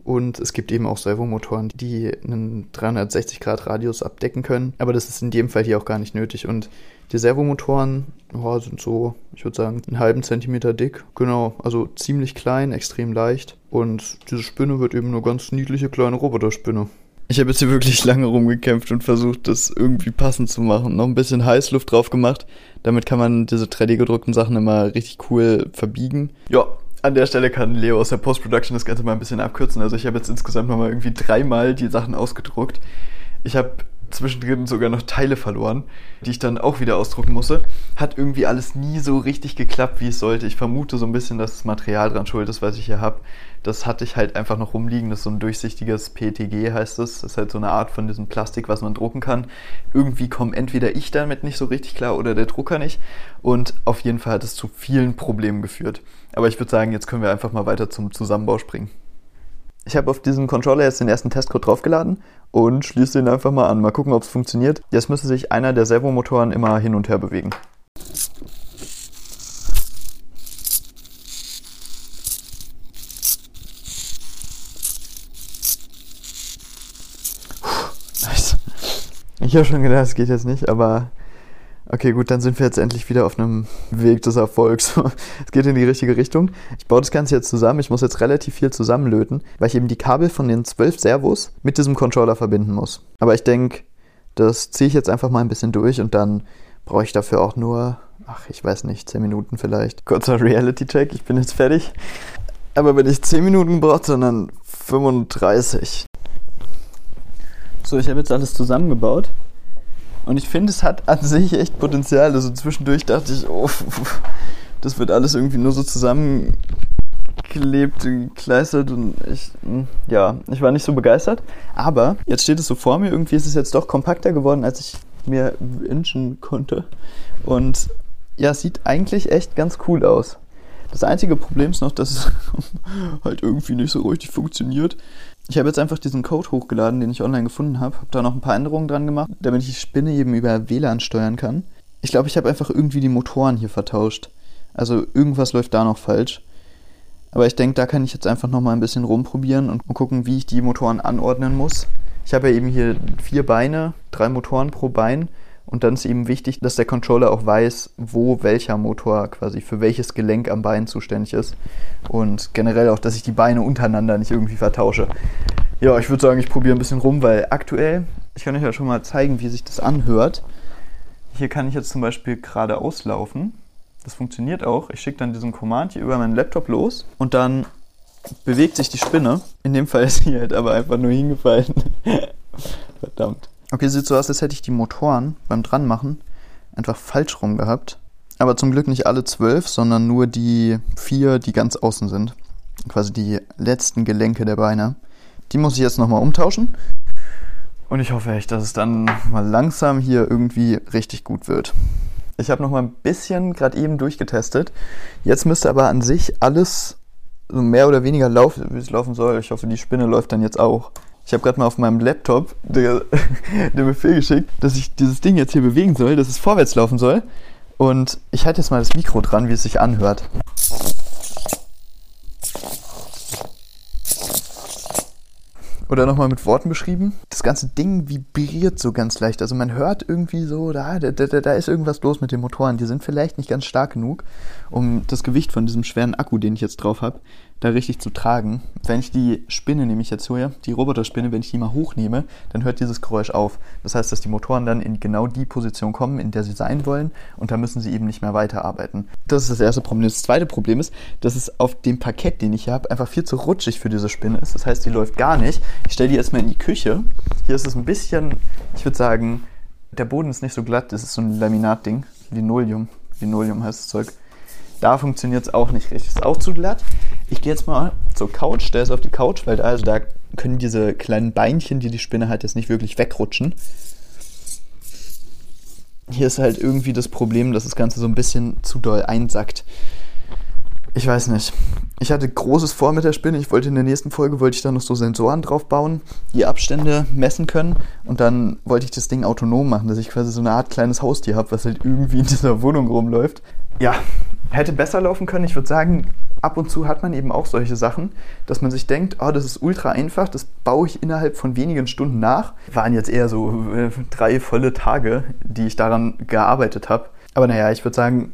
Und es gibt eben auch Servomotoren, die einen 360 Grad Radius abdecken können. Aber das ist in dem Fall hier auch gar nicht nötig. Und die Servomotoren oh, sind so, ich würde sagen, einen halben Zentimeter dick. Genau, also ziemlich klein, extrem leicht. Und diese Spinne wird eben eine ganz niedliche kleine Roboterspinne. Ich habe jetzt hier wirklich lange rumgekämpft und versucht, das irgendwie passend zu machen. Noch ein bisschen Heißluft drauf gemacht. Damit kann man diese 3D-gedruckten Sachen immer richtig cool verbiegen. Ja, an der Stelle kann Leo aus der Post-Production das Ganze mal ein bisschen abkürzen. Also ich habe jetzt insgesamt nochmal irgendwie dreimal die Sachen ausgedruckt. Ich habe zwischendrin sogar noch Teile verloren, die ich dann auch wieder ausdrucken musste. Hat irgendwie alles nie so richtig geklappt, wie es sollte. Ich vermute so ein bisschen, dass das Material dran schuld ist, was ich hier habe. Das hatte ich halt einfach noch rumliegen. Das ist so ein durchsichtiges PTG, heißt es. Das. ist halt so eine Art von diesem Plastik, was man drucken kann. Irgendwie komme entweder ich damit nicht so richtig klar oder der Drucker nicht. Und auf jeden Fall hat es zu vielen Problemen geführt. Aber ich würde sagen, jetzt können wir einfach mal weiter zum Zusammenbau springen. Ich habe auf diesen Controller jetzt den ersten Testcode draufgeladen und schließe den einfach mal an. Mal gucken, ob es funktioniert. Jetzt müsste sich einer der Servomotoren immer hin und her bewegen. Ich habe schon gedacht, es geht jetzt nicht, aber Okay, gut, dann sind wir jetzt endlich wieder auf einem Weg des Erfolgs. es geht in die richtige Richtung. Ich baue das Ganze jetzt zusammen. Ich muss jetzt relativ viel zusammenlöten, weil ich eben die Kabel von den zwölf Servos mit diesem Controller verbinden muss. Aber ich denke, das ziehe ich jetzt einfach mal ein bisschen durch und dann brauche ich dafür auch nur, ach, ich weiß nicht, 10 Minuten vielleicht. Kurzer Reality-Check, ich bin jetzt fertig. Aber wenn ich 10 Minuten brauche, sondern 35. So, ich habe jetzt alles zusammengebaut. Und ich finde, es hat an sich echt Potenzial. Also zwischendurch dachte ich, oh, das wird alles irgendwie nur so zusammengeklebt, gekleistert und ich, hm, ja, ich war nicht so begeistert. Aber jetzt steht es so vor mir, irgendwie ist es jetzt doch kompakter geworden, als ich mir wünschen konnte. Und ja, es sieht eigentlich echt ganz cool aus. Das einzige Problem ist noch, dass es halt irgendwie nicht so richtig funktioniert. Ich habe jetzt einfach diesen Code hochgeladen, den ich online gefunden habe, habe da noch ein paar Änderungen dran gemacht, damit ich die Spinne eben über WLAN steuern kann. Ich glaube, ich habe einfach irgendwie die Motoren hier vertauscht. Also irgendwas läuft da noch falsch. Aber ich denke, da kann ich jetzt einfach noch mal ein bisschen rumprobieren und gucken, wie ich die Motoren anordnen muss. Ich habe ja eben hier vier Beine, drei Motoren pro Bein und dann ist eben wichtig, dass der Controller auch weiß, wo welcher Motor quasi für welches Gelenk am Bein zuständig ist. Und generell auch, dass ich die Beine untereinander nicht irgendwie vertausche. Ja, ich würde sagen, ich probiere ein bisschen rum, weil aktuell, ich kann euch ja schon mal zeigen, wie sich das anhört. Hier kann ich jetzt zum Beispiel geradeaus laufen. Das funktioniert auch. Ich schicke dann diesen Command hier über meinen Laptop los und dann bewegt sich die Spinne. In dem Fall ist sie halt aber einfach nur hingefallen. Verdammt. Okay, sieht so aus, als hätte ich die Motoren beim Dranmachen einfach falsch rum gehabt. Aber zum Glück nicht alle zwölf, sondern nur die vier, die ganz außen sind. Quasi die letzten Gelenke der Beine. Die muss ich jetzt nochmal umtauschen. Und ich hoffe echt, dass es dann mal langsam hier irgendwie richtig gut wird. Ich habe nochmal ein bisschen gerade eben durchgetestet. Jetzt müsste aber an sich alles so mehr oder weniger laufen, wie es laufen soll. Ich hoffe, die Spinne läuft dann jetzt auch. Ich habe gerade mal auf meinem Laptop den Befehl geschickt, dass ich dieses Ding jetzt hier bewegen soll, dass es vorwärts laufen soll. Und ich halte jetzt mal das Mikro dran, wie es sich anhört. Oder nochmal mit Worten beschrieben. Das ganze Ding vibriert so ganz leicht. Also man hört irgendwie so, da, da, da, da ist irgendwas los mit den Motoren. Die sind vielleicht nicht ganz stark genug, um das Gewicht von diesem schweren Akku, den ich jetzt drauf habe, da richtig zu tragen. Wenn ich die Spinne, nehme ich jetzt hier, die Roboterspinne, wenn ich die mal hochnehme, dann hört dieses Geräusch auf. Das heißt, dass die Motoren dann in genau die Position kommen, in der sie sein wollen und da müssen sie eben nicht mehr weiterarbeiten. Das ist das erste Problem. Das zweite Problem ist, dass es auf dem Parkett, den ich hier habe, einfach viel zu rutschig für diese Spinne ist. Das heißt, die läuft gar nicht. Ich stelle die erstmal in die Küche. Hier ist es ein bisschen, ich würde sagen, der Boden ist nicht so glatt, das ist so ein Laminatding. Linoleum. Linoleum heißt das Zeug. Da funktioniert es auch nicht richtig. Ist auch zu glatt. Ich gehe jetzt mal zur Couch, stelle es auf die Couch, weil da, also da können diese kleinen Beinchen, die die Spinne hat, jetzt nicht wirklich wegrutschen. Hier ist halt irgendwie das Problem, dass das Ganze so ein bisschen zu doll einsackt. Ich weiß nicht. Ich hatte großes vor mit der Spinne. Ich wollte in der nächsten Folge wollte ich da noch so Sensoren drauf bauen, die Abstände messen können und dann wollte ich das Ding autonom machen, dass ich quasi so eine Art kleines Haustier habe, was halt irgendwie in dieser Wohnung rumläuft. Ja, hätte besser laufen können. Ich würde sagen, ab und zu hat man eben auch solche Sachen, dass man sich denkt, oh, das ist ultra einfach, das baue ich innerhalb von wenigen Stunden nach. Waren jetzt eher so äh, drei volle Tage, die ich daran gearbeitet habe. Aber naja, ich würde sagen,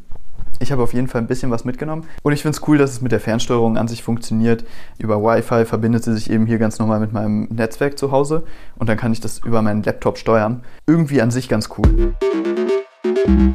ich habe auf jeden Fall ein bisschen was mitgenommen. Und ich finde es cool, dass es mit der Fernsteuerung an sich funktioniert. Über Wi-Fi verbindet sie sich eben hier ganz normal mit meinem Netzwerk zu Hause. Und dann kann ich das über meinen Laptop steuern. Irgendwie an sich ganz cool.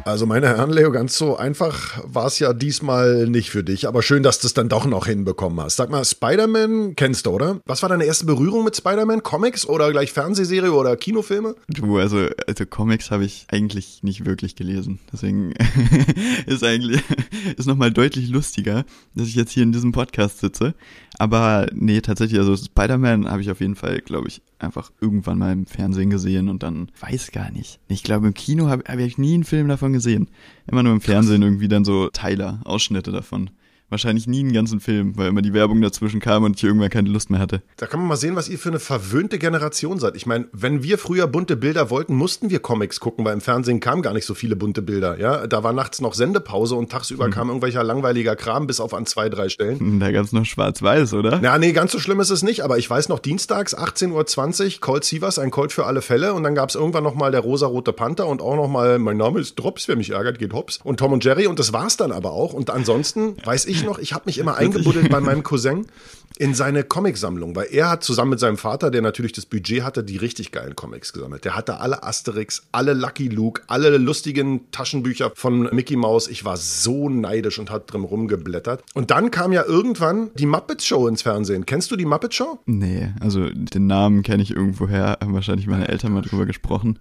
Also meine Herren, Leo, ganz so einfach war es ja diesmal nicht für dich, aber schön, dass du es dann doch noch hinbekommen hast. Sag mal, Spider-Man kennst du, oder? Was war deine erste Berührung mit Spider-Man? Comics oder gleich Fernsehserie oder Kinofilme? Du, also, also Comics habe ich eigentlich nicht wirklich gelesen. Deswegen ist eigentlich, ist nochmal deutlich lustiger, dass ich jetzt hier in diesem Podcast sitze. Aber nee, tatsächlich, also Spider-Man habe ich auf jeden Fall, glaube ich, einfach irgendwann mal im Fernsehen gesehen und dann weiß gar nicht. Ich glaube, im Kino habe hab ich nie einen Film davon gesehen. Immer nur im Fernsehen irgendwie dann so Teiler, Ausschnitte davon wahrscheinlich nie einen ganzen Film, weil immer die Werbung dazwischen kam und ich irgendwann keine Lust mehr hatte. Da kann man mal sehen, was ihr für eine verwöhnte Generation seid. Ich meine, wenn wir früher bunte Bilder wollten, mussten wir Comics gucken, weil im Fernsehen kamen gar nicht so viele bunte Bilder. Ja, da war nachts noch Sendepause und tagsüber mhm. kam irgendwelcher langweiliger Kram bis auf an zwei, drei Stellen. Da gab es noch Schwarz-Weiß, oder? Ja, nee, ganz so schlimm ist es nicht, aber ich weiß noch, dienstags 18.20 Uhr, Colt Sievers, ein Colt für alle Fälle und dann gab es irgendwann noch mal der rosa-rote Panther und auch noch mal, mein Name ist Drops, wer mich ärgert, geht Hops und Tom und Jerry und das war's dann aber auch und ansonsten weiß ich noch, ich habe mich immer eingebuddelt bei meinem Cousin in seine Comicsammlung, weil er hat zusammen mit seinem Vater, der natürlich das Budget hatte, die richtig geilen Comics gesammelt. Der hatte alle Asterix, alle Lucky Luke, alle lustigen Taschenbücher von Mickey Mouse. Ich war so neidisch und hat drin rumgeblättert. Und dann kam ja irgendwann die Muppet Show ins Fernsehen. Kennst du die Muppet Show? Nee, also den Namen kenne ich irgendwoher, haben wahrscheinlich meine Eltern mal drüber gesprochen.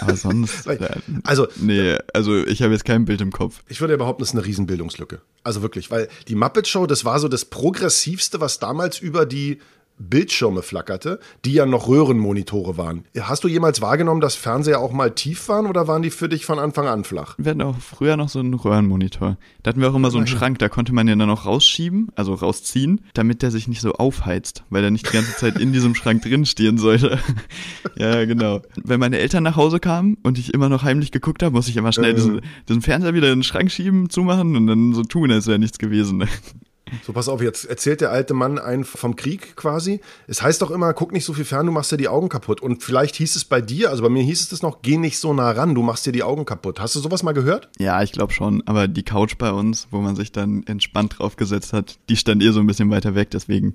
Aber sonst. also, nee, also ich habe jetzt kein Bild im Kopf. Ich würde behaupten, das ist eine Riesenbildungslücke. Also wirklich, weil die Muppet Show, das war so das Progressivste, was damals über die Bildschirme flackerte, die ja noch Röhrenmonitore waren. Hast du jemals wahrgenommen, dass Fernseher auch mal tief waren oder waren die für dich von Anfang an flach? Wir hatten auch früher noch so einen Röhrenmonitor. Da hatten wir auch immer so einen Schrank, da konnte man den dann auch rausschieben, also rausziehen, damit der sich nicht so aufheizt, weil er nicht die ganze Zeit in diesem Schrank drin stehen sollte. ja, genau. Wenn meine Eltern nach Hause kamen und ich immer noch heimlich geguckt habe, muss ich immer schnell diesen, diesen Fernseher wieder in den Schrank schieben, zumachen und dann so tun, als wäre nichts gewesen. So, pass auf, jetzt erzählt der alte Mann einen vom Krieg quasi. Es heißt doch immer, guck nicht so viel fern, du machst dir die Augen kaputt. Und vielleicht hieß es bei dir, also bei mir hieß es das noch, geh nicht so nah ran, du machst dir die Augen kaputt. Hast du sowas mal gehört? Ja, ich glaube schon. Aber die Couch bei uns, wo man sich dann entspannt draufgesetzt hat, die stand eh so ein bisschen weiter weg. Deswegen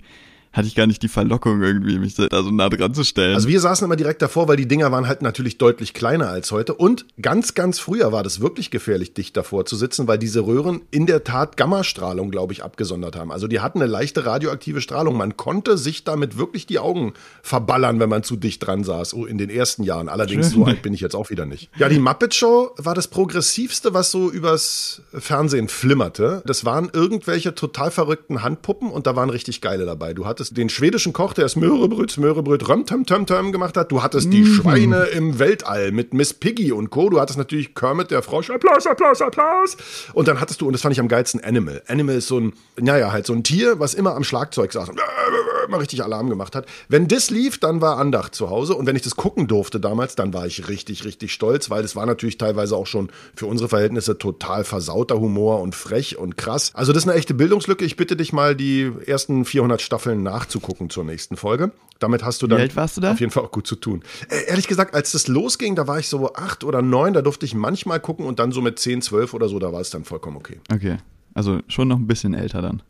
hatte ich gar nicht die Verlockung irgendwie, mich da so nah dran zu stellen. Also wir saßen immer direkt davor, weil die Dinger waren halt natürlich deutlich kleiner als heute. Und ganz, ganz früher war das wirklich gefährlich, dicht davor zu sitzen, weil diese Röhren in der Tat Gammastrahlung, glaube ich, abgesondert haben. Also die hatten eine leichte radioaktive Strahlung. Man konnte sich damit wirklich die Augen verballern, wenn man zu dicht dran saß, oh, in den ersten Jahren. Allerdings so alt bin ich jetzt auch wieder nicht. Ja, die Muppet Show war das progressivste, was so übers Fernsehen flimmerte. Das waren irgendwelche total verrückten Handpuppen und da waren richtig geile dabei. Du hattest hattest den schwedischen Koch, der das Möhrebröt, Smörebröt, Römtöm, gemacht hat. Du hattest die mhm. Schweine im Weltall mit Miss Piggy und Co. Du hattest natürlich Kermit, der Frosch. Applaus, Applaus, Applaus. Und dann hattest du, und das fand ich am geilsten, Animal. Animal ist so ein, naja, halt so ein Tier, was immer am Schlagzeug saß und immer richtig Alarm gemacht hat. Wenn das lief, dann war Andacht zu Hause. Und wenn ich das gucken durfte damals, dann war ich richtig, richtig stolz, weil das war natürlich teilweise auch schon für unsere Verhältnisse total versauter Humor und frech und krass. Also das ist eine echte Bildungslücke. Ich bitte dich mal, die ersten 400 Staffeln nach nachzugucken zur nächsten Folge. Damit hast du dann du da? auf jeden Fall auch gut zu tun. Äh, ehrlich gesagt, als das losging, da war ich so acht oder neun, da durfte ich manchmal gucken und dann so mit zehn, zwölf oder so, da war es dann vollkommen okay. Okay, also schon noch ein bisschen älter dann.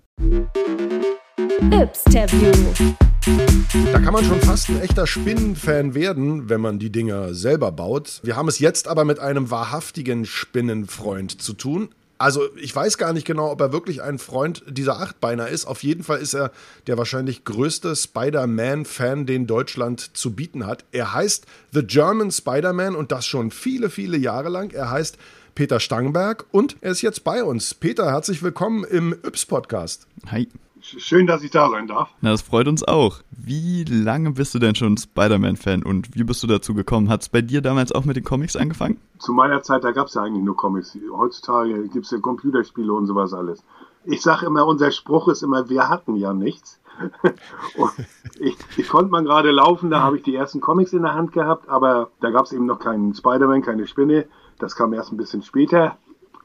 Da kann man schon fast ein echter Spinnenfan werden, wenn man die Dinger selber baut. Wir haben es jetzt aber mit einem wahrhaftigen Spinnenfreund zu tun. Also ich weiß gar nicht genau, ob er wirklich ein Freund dieser Achtbeiner ist. Auf jeden Fall ist er der wahrscheinlich größte Spider-Man-Fan, den Deutschland zu bieten hat. Er heißt The German Spider-Man und das schon viele, viele Jahre lang. Er heißt Peter Stangberg und er ist jetzt bei uns. Peter, herzlich willkommen im Yps-Podcast. Hi. Schön, dass ich da sein darf. Na, das freut uns auch. Wie lange bist du denn schon Spider-Man-Fan und wie bist du dazu gekommen? Hat es bei dir damals auch mit den Comics angefangen? Zu meiner Zeit, da gab es ja eigentlich nur Comics. Heutzutage gibt es ja Computerspiele und sowas alles. Ich sage immer, unser Spruch ist immer, wir hatten ja nichts. ich, ich konnte mal gerade laufen, da habe ich die ersten Comics in der Hand gehabt, aber da gab es eben noch keinen Spider-Man, keine Spinne. Das kam erst ein bisschen später.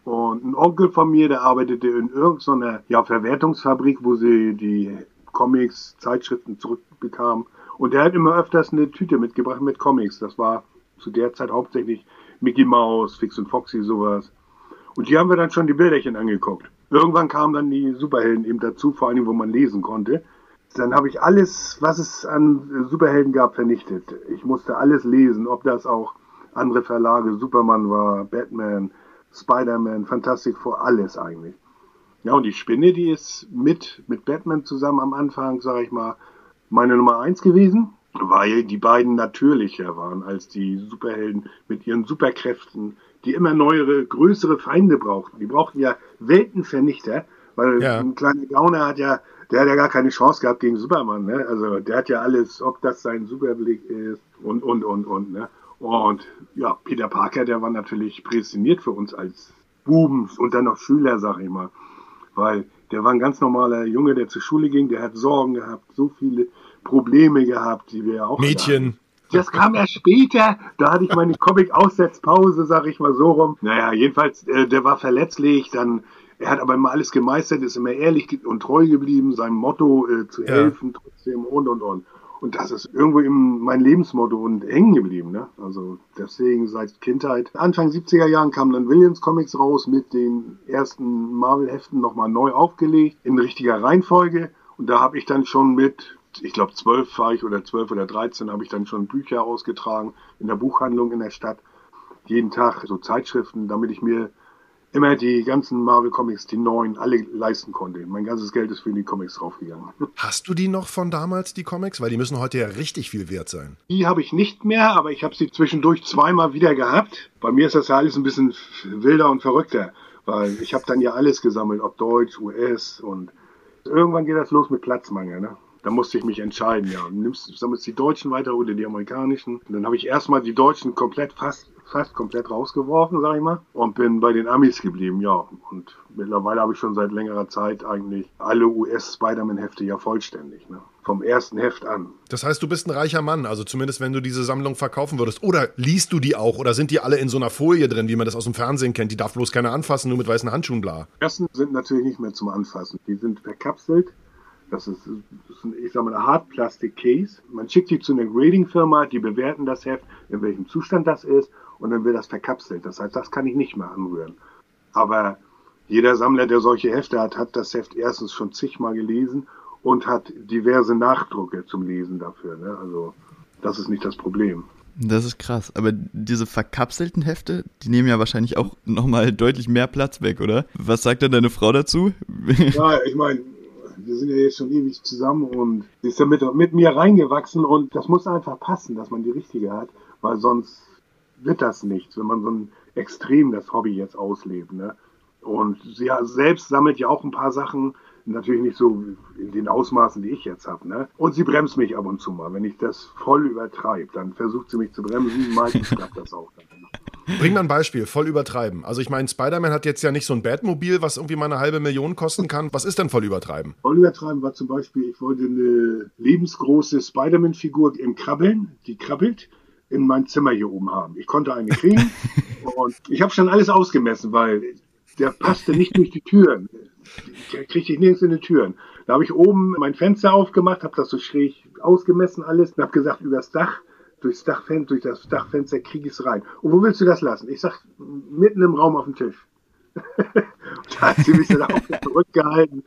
Und ein Onkel von mir, der arbeitete in irgendeiner ja, Verwertungsfabrik, wo sie die Comics, Zeitschriften zurückbekamen. Und der hat immer öfters eine Tüte mitgebracht mit Comics. Das war zu der Zeit hauptsächlich Mickey Mouse, Fix und Foxy, sowas. Und die haben wir dann schon die Bilderchen angeguckt. Irgendwann kamen dann die Superhelden eben dazu, vor allem, wo man lesen konnte. Dann habe ich alles, was es an Superhelden gab, vernichtet. Ich musste alles lesen, ob das auch andere Verlage, Superman war, Batman, Spider-Man, Fantastic Four, alles eigentlich. Ja, und die Spinne, die ist mit, mit Batman zusammen am Anfang, sage ich mal, meine Nummer eins gewesen, weil die beiden natürlicher waren als die Superhelden mit ihren Superkräften, die immer neuere, größere Feinde brauchten. Die brauchten ja Weltenvernichter, weil ja. ein kleiner Gauner hat ja, der hat ja gar keine Chance gehabt gegen Superman, ne? Also der hat ja alles, ob das sein Superblick ist und und und und, ne? Und ja, Peter Parker, der war natürlich prädestiniert für uns als Buben und dann noch Schüler, sag ich mal. Weil der war ein ganz normaler Junge, der zur Schule ging, der hat Sorgen gehabt, so viele Probleme gehabt, die wir ja auch Mädchen. Das kam erst später. Da hatte ich meine Comic-Aussetzpause, sag ich mal so rum. Naja, jedenfalls, äh, der war verletzlich. Dann, er hat aber immer alles gemeistert, ist immer ehrlich und treu geblieben, seinem Motto äh, zu helfen, ja. trotzdem und und und. Und das ist irgendwo im, mein Lebensmotto und hängen geblieben. Ne? Also deswegen seit Kindheit. Anfang 70er Jahren kamen dann Williams Comics raus mit den ersten Marvel-Heften nochmal neu aufgelegt, in richtiger Reihenfolge. Und da habe ich dann schon mit, ich glaube zwölf war ich oder zwölf oder dreizehn, habe ich dann schon Bücher ausgetragen in der Buchhandlung in der Stadt. Jeden Tag so Zeitschriften, damit ich mir immer die ganzen Marvel Comics, die neuen, alle leisten konnte. Mein ganzes Geld ist für die Comics draufgegangen. Hast du die noch von damals, die Comics? Weil die müssen heute ja richtig viel wert sein. Die habe ich nicht mehr, aber ich habe sie zwischendurch zweimal wieder gehabt. Bei mir ist das ja alles ein bisschen wilder und verrückter, weil ich habe dann ja alles gesammelt, ob Deutsch, US und irgendwann geht das los mit Platzmangel. Ne? Da musste ich mich entscheiden, ja. Nimmst, sammelst die Deutschen weiter oder die amerikanischen? Und dann habe ich erstmal die Deutschen komplett fast fast komplett rausgeworfen, sag ich mal, und bin bei den Amis geblieben, ja. Und mittlerweile habe ich schon seit längerer Zeit eigentlich alle US-Spider-Man-Hefte ja vollständig, ne? Vom ersten Heft an. Das heißt, du bist ein reicher Mann, also zumindest wenn du diese Sammlung verkaufen würdest. Oder liest du die auch? Oder sind die alle in so einer Folie drin, wie man das aus dem Fernsehen kennt? Die darf bloß keiner anfassen, nur mit weißen Handschuhen bla. Die ersten sind natürlich nicht mehr zum Anfassen. Die sind verkapselt das ist, das ist ein, ich sag mal, eine Hartplastik-Case. Man schickt die zu einer Grading-Firma, die bewerten das Heft, in welchem Zustand das ist, und dann wird das verkapselt. Das heißt, das kann ich nicht mehr anrühren. Aber jeder Sammler, der solche Hefte hat, hat das Heft erstens schon zigmal gelesen und hat diverse Nachdrucke zum Lesen dafür. Ne? Also das ist nicht das Problem. Das ist krass. Aber diese verkapselten Hefte, die nehmen ja wahrscheinlich auch nochmal deutlich mehr Platz weg, oder? Was sagt denn deine Frau dazu? Ja, ich meine, wir sind ja jetzt schon ewig zusammen und sie ist ja mit, mit mir reingewachsen und das muss einfach passen, dass man die richtige hat, weil sonst wird das nichts, wenn man so ein extrem das Hobby jetzt auslebt. Ne? Und sie selbst sammelt ja auch ein paar Sachen, natürlich nicht so in den Ausmaßen, die ich jetzt habe. Ne? Und sie bremst mich ab und zu mal. Wenn ich das voll übertreibe, dann versucht sie mich zu bremsen. Meistens klappt das auch. Dann. Bring mal ein Beispiel, voll übertreiben. Also ich meine, Spider-Man hat jetzt ja nicht so ein Batmobil, was irgendwie mal eine halbe Million kosten kann. Was ist denn voll übertreiben? Voll übertreiben war zum Beispiel, ich wollte eine lebensgroße Spider-Man-Figur im Krabbeln, die krabbelt, in mein Zimmer hier oben haben. Ich konnte eine kriegen und ich habe schon alles ausgemessen, weil der passte nicht durch die Türen. Der kriegte ich nirgends in die Türen. Da habe ich oben mein Fenster aufgemacht, habe das so schräg ausgemessen alles und habe gesagt, übers Dach durchs Dachfenster, durch das Dachfenster kriege ich es rein. Und wo willst du das lassen? Ich sag, mitten im Raum auf dem Tisch. da hat sie mich dann auch zurückgehalten.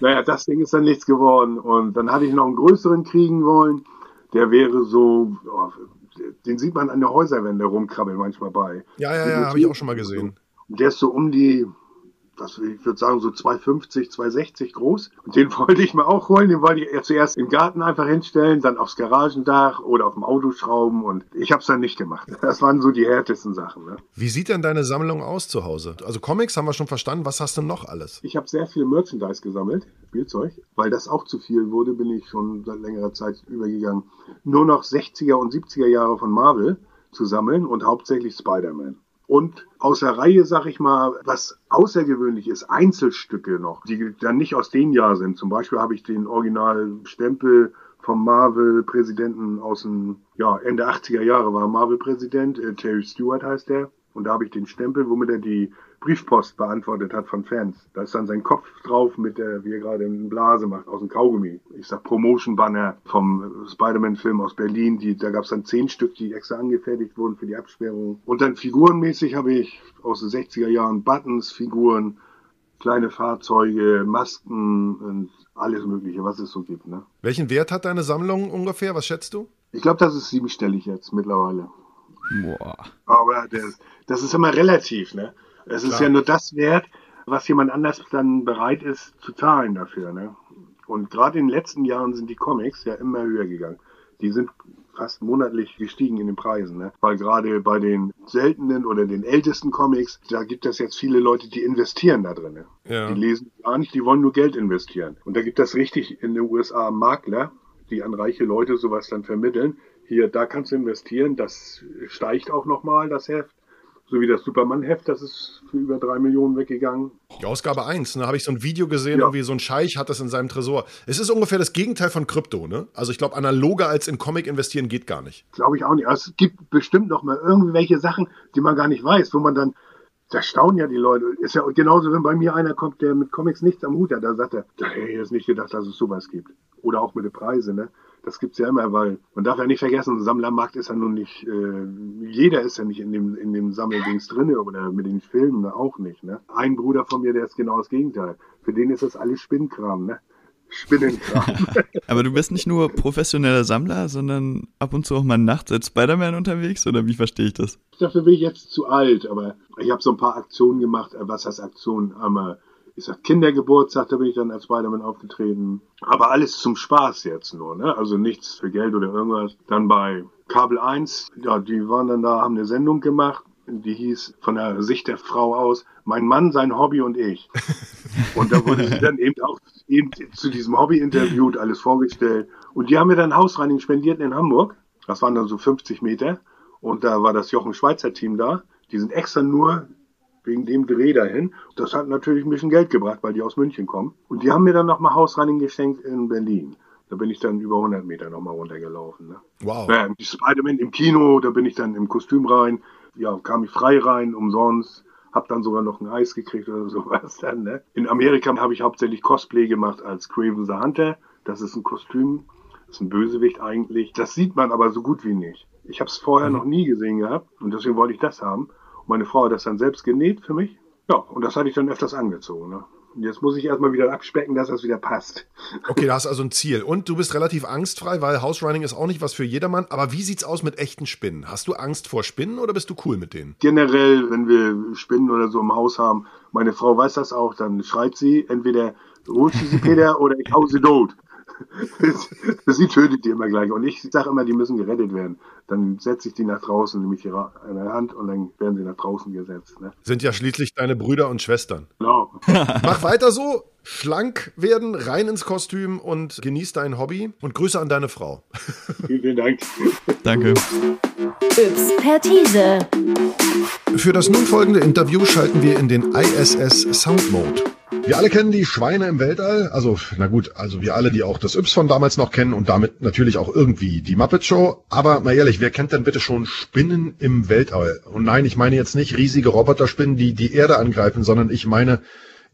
Naja, das Ding ist dann nichts geworden. Und dann hatte ich noch einen größeren kriegen wollen. Der wäre so, oh, den sieht man an der Häuserwände rumkrabbeln manchmal bei. Ja, ja, ja, habe ich auch schon mal gesehen. Und der ist so um die was, ich würde sagen, so 250, 260 groß. Und den wollte ich mir auch holen. Den wollte ich zuerst im Garten einfach hinstellen, dann aufs Garagendach oder auf dem Auto schrauben. Und ich habe es dann nicht gemacht. Das waren so die härtesten Sachen. Ne? Wie sieht denn deine Sammlung aus zu Hause? Also Comics haben wir schon verstanden. Was hast du noch alles? Ich habe sehr viel Merchandise gesammelt, Spielzeug. Weil das auch zu viel wurde, bin ich schon seit längerer Zeit übergegangen. Nur noch 60er und 70er Jahre von Marvel zu sammeln und hauptsächlich Spider-Man. Und aus der Reihe, sag ich mal, was außergewöhnlich ist, Einzelstücke noch, die dann nicht aus dem Jahr sind. Zum Beispiel habe ich den Originalstempel vom Marvel-Präsidenten aus dem ja, Ende 80er Jahre war Marvel-Präsident, äh, Terry Stewart heißt der. Und da habe ich den Stempel, womit er die Briefpost beantwortet hat von Fans. Da ist dann sein Kopf drauf, mit der, wie er gerade eine Blase macht, aus dem Kaugummi. Ich sag Promotion-Banner vom Spider-Man-Film aus Berlin. Die, da gab es dann zehn Stück, die extra angefertigt wurden für die Absperrung. Und dann figurenmäßig habe ich aus den 60er Jahren Buttons, Figuren, kleine Fahrzeuge, Masken und alles Mögliche, was es so gibt. Ne? Welchen Wert hat deine Sammlung ungefähr? Was schätzt du? Ich glaube, das ist siebenstellig jetzt mittlerweile. Boah. Aber das, das ist immer relativ, ne? Es ist ja nur das wert, was jemand anders dann bereit ist zu zahlen dafür. Ne? Und gerade in den letzten Jahren sind die Comics ja immer höher gegangen. Die sind fast monatlich gestiegen in den Preisen, ne? Weil gerade bei den seltenen oder den ältesten Comics, da gibt es jetzt viele Leute, die investieren da drin. Ne? Ja. Die lesen gar nicht, die wollen nur Geld investieren. Und da gibt es richtig in den USA Makler, die an reiche Leute sowas dann vermitteln. Hier, da kannst du investieren, das steigt auch nochmal, das Heft so wie das Superman-Heft, das ist für über drei Millionen weggegangen. Die Ausgabe 1, da ne, habe ich so ein Video gesehen, ja. irgendwie so ein Scheich hat das in seinem Tresor. Es ist ungefähr das Gegenteil von Krypto, ne? Also ich glaube, analoger als in Comic investieren geht gar nicht. Glaube ich auch nicht. Also es gibt bestimmt noch mal irgendwelche Sachen, die man gar nicht weiß, wo man dann, da staunen ja die Leute. Ist ja genauso, wenn bei mir einer kommt, der mit Comics nichts am Hut hat, da sagt er, da hätte ich jetzt nicht gedacht, dass es sowas gibt. Oder auch mit den Preisen, ne? Das gibt's ja immer, weil man darf ja nicht vergessen, Sammlermarkt ist ja nun nicht, äh, jeder ist ja nicht in dem, in dem Sammeldings drinne oder mit den Filmen auch nicht. Ne? Ein Bruder von mir, der ist genau das Gegenteil. Für den ist das alles Spinnkram, ne? Spinnenkram. Aber du bist nicht nur professioneller Sammler, sondern ab und zu auch mal nachts als Spider-Man unterwegs, oder wie verstehe ich das? Dafür bin ich jetzt zu alt, aber ich habe so ein paar Aktionen gemacht. Äh, was heißt Aktionen? Einmal ich sag Kindergeburtstag, da bin ich dann als Spider-Man aufgetreten. Aber alles zum Spaß jetzt nur, ne? Also nichts für Geld oder irgendwas. Dann bei Kabel 1, ja, die waren dann da, haben eine Sendung gemacht. Die hieß von der Sicht der Frau aus, mein Mann, sein Hobby und ich. Und da wurde sie dann eben auch eben zu diesem Hobby interviewt, alles vorgestellt. Und die haben mir dann Hausreinigung spendiert in Hamburg. Das waren dann so 50 Meter. Und da war das Jochen Schweizer Team da. Die sind extra nur wegen dem Dreh dahin. Das hat natürlich ein bisschen Geld gebracht, weil die aus München kommen. Und die haben mir dann nochmal Hausreinigen geschenkt in Berlin. Da bin ich dann über 100 Meter nochmal runtergelaufen. Ne? Wow. Ja, Spider-Man im Kino, da bin ich dann im Kostüm rein. Ja, kam ich frei rein, umsonst. Hab dann sogar noch ein Eis gekriegt oder sowas dann. Ne? In Amerika habe ich hauptsächlich Cosplay gemacht als Craven the Hunter. Das ist ein Kostüm, das ist ein Bösewicht eigentlich. Das sieht man aber so gut wie nicht. Ich habe es vorher mhm. noch nie gesehen gehabt und deswegen wollte ich das haben. Meine Frau hat das dann selbst genäht für mich. Ja, und das hatte ich dann öfters angezogen. Ne? Und jetzt muss ich erstmal wieder abspecken, dass das wieder passt. Okay, da hast also ein Ziel. Und du bist relativ angstfrei, weil House Running ist auch nicht was für jedermann. Aber wie sieht's aus mit echten Spinnen? Hast du Angst vor Spinnen oder bist du cool mit denen? Generell, wenn wir Spinnen oder so im Haus haben, meine Frau weiß das auch, dann schreit sie, entweder holst du sie, Peter, oder ich hau sie tot. Sie tötet die immer gleich. Und ich sage immer, die müssen gerettet werden. Dann setze ich die nach draußen, nehme ich ihre Hand und dann werden sie nach draußen gesetzt. Ne? Sind ja schließlich deine Brüder und Schwestern. Genau. Mach weiter so. Schlank werden, rein ins Kostüm und genieß dein Hobby. Und Grüße an deine Frau. Vielen Dank. Danke. Expertise. Für das nun folgende Interview schalten wir in den ISS Sound Mode. Wir alle kennen die Schweine im Weltall, also na gut, also wir alle, die auch das Yps von damals noch kennen und damit natürlich auch irgendwie die Muppet Show. Aber mal ehrlich, wer kennt denn bitte schon Spinnen im Weltall? Und nein, ich meine jetzt nicht riesige Roboterspinnen, die die Erde angreifen, sondern ich meine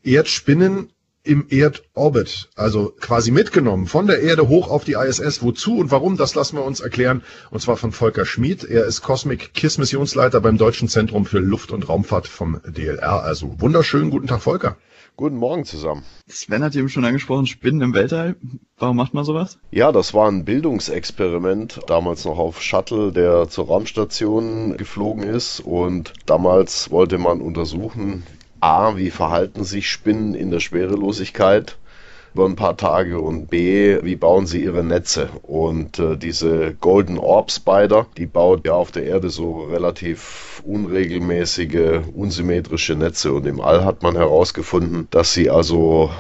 Erdspinnen im Erdorbit, also quasi mitgenommen von der Erde hoch auf die ISS. Wozu und warum, das lassen wir uns erklären. Und zwar von Volker Schmid. Er ist Cosmic KISS Missionsleiter beim Deutschen Zentrum für Luft- und Raumfahrt vom DLR. Also wunderschönen guten Tag, Volker. Guten Morgen zusammen. Sven hat eben schon angesprochen, Spinnen im Weltall. Warum macht man sowas? Ja, das war ein Bildungsexperiment, damals noch auf Shuttle, der zur Raumstation geflogen ist. Und damals wollte man untersuchen, A, wie verhalten sich Spinnen in der Schwerelosigkeit über ein paar Tage und B, wie bauen sie ihre Netze. Und äh, diese Golden Orb Spider, die baut ja auf der Erde so relativ unregelmäßige, unsymmetrische Netze. Und im All hat man herausgefunden, dass sie also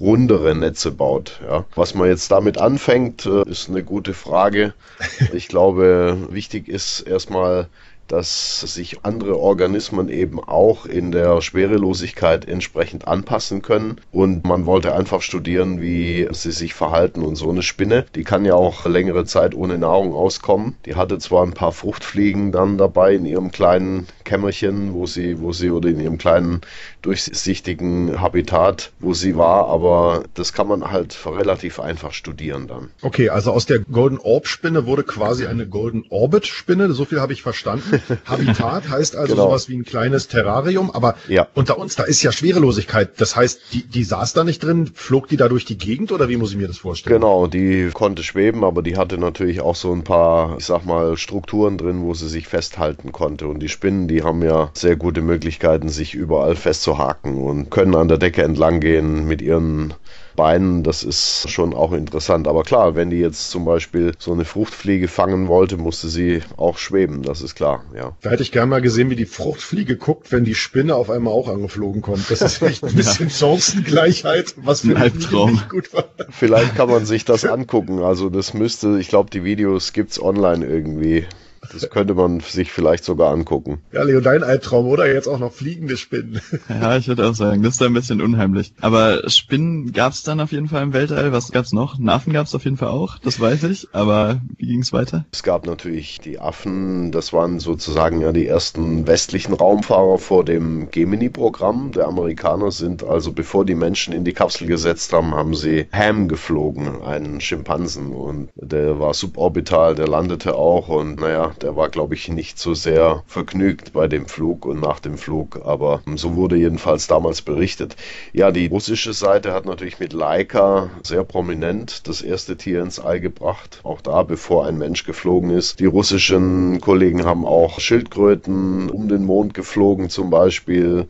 rundere Netze baut. Ja. Was man jetzt damit anfängt, äh, ist eine gute Frage. Ich glaube, wichtig ist erstmal dass sich andere Organismen eben auch in der Schwerelosigkeit entsprechend anpassen können. Und man wollte einfach studieren, wie sie sich verhalten. Und so eine Spinne, die kann ja auch längere Zeit ohne Nahrung auskommen. Die hatte zwar ein paar Fruchtfliegen dann dabei in ihrem kleinen Kämmerchen, wo sie, wo sie oder in ihrem kleinen durchsichtigen Habitat, wo sie war, aber das kann man halt relativ einfach studieren dann. Okay, also aus der Golden Orb Spinne wurde quasi eine Golden Orbit Spinne, so viel habe ich verstanden. Habitat heißt also genau. sowas wie ein kleines Terrarium, aber ja. unter uns, da ist ja Schwerelosigkeit. Das heißt, die, die saß da nicht drin, flog die da durch die Gegend oder wie muss ich mir das vorstellen? Genau, die konnte schweben, aber die hatte natürlich auch so ein paar, ich sag mal, Strukturen drin, wo sie sich festhalten konnte. Und die Spinnen, die haben ja sehr gute Möglichkeiten, sich überall festzuhaken und können an der Decke entlang gehen mit ihren Beinen, das ist schon auch interessant. Aber klar, wenn die jetzt zum Beispiel so eine Fruchtfliege fangen wollte, musste sie auch schweben, das ist klar, ja. Da hätte ich gerne mal gesehen, wie die Fruchtfliege guckt, wenn die Spinne auf einmal auch angeflogen kommt. Das ist echt ein bisschen ja. Chancengleichheit, was für ein Albtraum. Gut war. Vielleicht kann man sich das angucken. Also das müsste, ich glaube, die Videos gibt's online irgendwie. Das könnte man sich vielleicht sogar angucken. Ja, Leo, dein Albtraum, oder? Jetzt auch noch fliegende Spinnen. Ja, ich würde auch sagen, das ist ein bisschen unheimlich. Aber Spinnen gab es dann auf jeden Fall im Weltall. Was gab's noch? Narfen gab es auf jeden Fall auch, das weiß ich. Aber wie ging es weiter? Es gab natürlich die Affen. Das waren sozusagen ja die ersten westlichen Raumfahrer vor dem Gemini-Programm. Der Amerikaner sind also, bevor die Menschen in die Kapsel gesetzt haben, haben sie Ham geflogen, einen Schimpansen. Und der war suborbital, der landete auch. Und naja, der war, glaube ich, nicht so sehr vergnügt bei dem Flug und nach dem Flug, aber so wurde jedenfalls damals berichtet. Ja, die russische Seite hat natürlich mit Laika sehr prominent das erste Tier ins All gebracht, auch da, bevor ein Mensch geflogen ist. Die russischen Kollegen haben auch Schildkröten um den Mond geflogen zum Beispiel.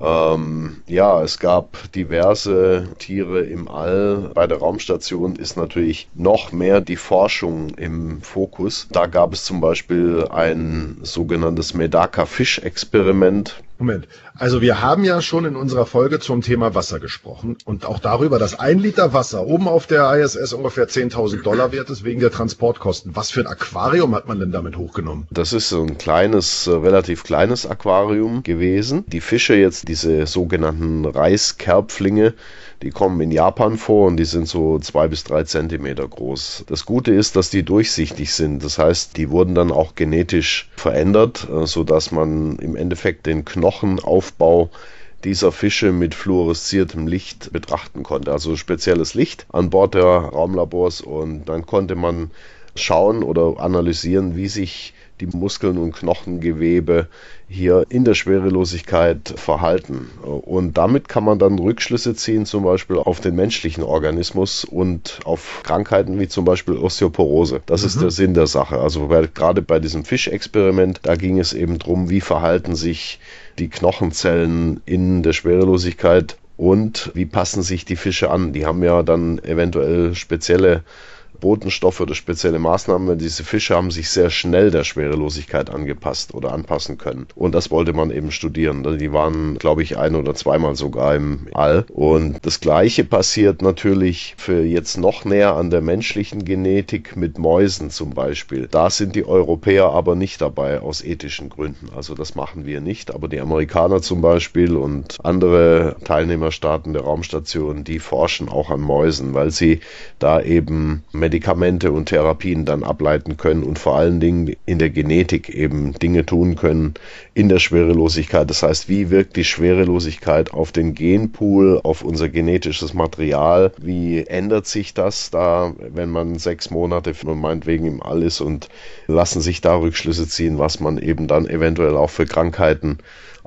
Ähm, ja, es gab diverse Tiere im All. Bei der Raumstation ist natürlich noch mehr die Forschung im Fokus. Da gab es zum Beispiel ein sogenanntes Medaka-Fisch-Experiment. Moment. Also wir haben ja schon in unserer Folge zum Thema Wasser gesprochen und auch darüber, dass ein Liter Wasser oben auf der ISS ungefähr 10.000 Dollar wert ist wegen der Transportkosten. Was für ein Aquarium hat man denn damit hochgenommen? Das ist so ein kleines, äh, relativ kleines Aquarium gewesen. Die Fische jetzt, diese sogenannten Reiskerbflinge, die kommen in Japan vor und die sind so zwei bis drei Zentimeter groß. Das Gute ist, dass die durchsichtig sind. Das heißt, die wurden dann auch genetisch verändert, äh, so dass man im Endeffekt den Knochenaufbau dieser Fische mit fluoresziertem Licht betrachten konnte. Also spezielles Licht an Bord der Raumlabors und dann konnte man schauen oder analysieren, wie sich die Muskeln und Knochengewebe hier in der Schwerelosigkeit verhalten. Und damit kann man dann Rückschlüsse ziehen, zum Beispiel auf den menschlichen Organismus und auf Krankheiten wie zum Beispiel Osteoporose. Das mhm. ist der Sinn der Sache. Also bei, gerade bei diesem Fischexperiment, da ging es eben darum, wie verhalten sich die Knochenzellen in der Schwerelosigkeit und wie passen sich die Fische an. Die haben ja dann eventuell spezielle Botenstoffe oder spezielle Maßnahmen, weil diese Fische haben sich sehr schnell der Schwerelosigkeit angepasst oder anpassen können. Und das wollte man eben studieren. Die waren, glaube ich, ein oder zweimal sogar im All. Und das Gleiche passiert natürlich für jetzt noch näher an der menschlichen Genetik mit Mäusen zum Beispiel. Da sind die Europäer aber nicht dabei aus ethischen Gründen. Also das machen wir nicht. Aber die Amerikaner zum Beispiel und andere Teilnehmerstaaten der Raumstation, die forschen auch an Mäusen, weil sie da eben Medikamente und Therapien dann ableiten können und vor allen Dingen in der Genetik eben Dinge tun können in der Schwerelosigkeit. Das heißt, wie wirkt die Schwerelosigkeit auf den Genpool, auf unser genetisches Material? Wie ändert sich das da, wenn man sechs Monate meinetwegen im All ist und lassen sich da Rückschlüsse ziehen, was man eben dann eventuell auch für Krankheiten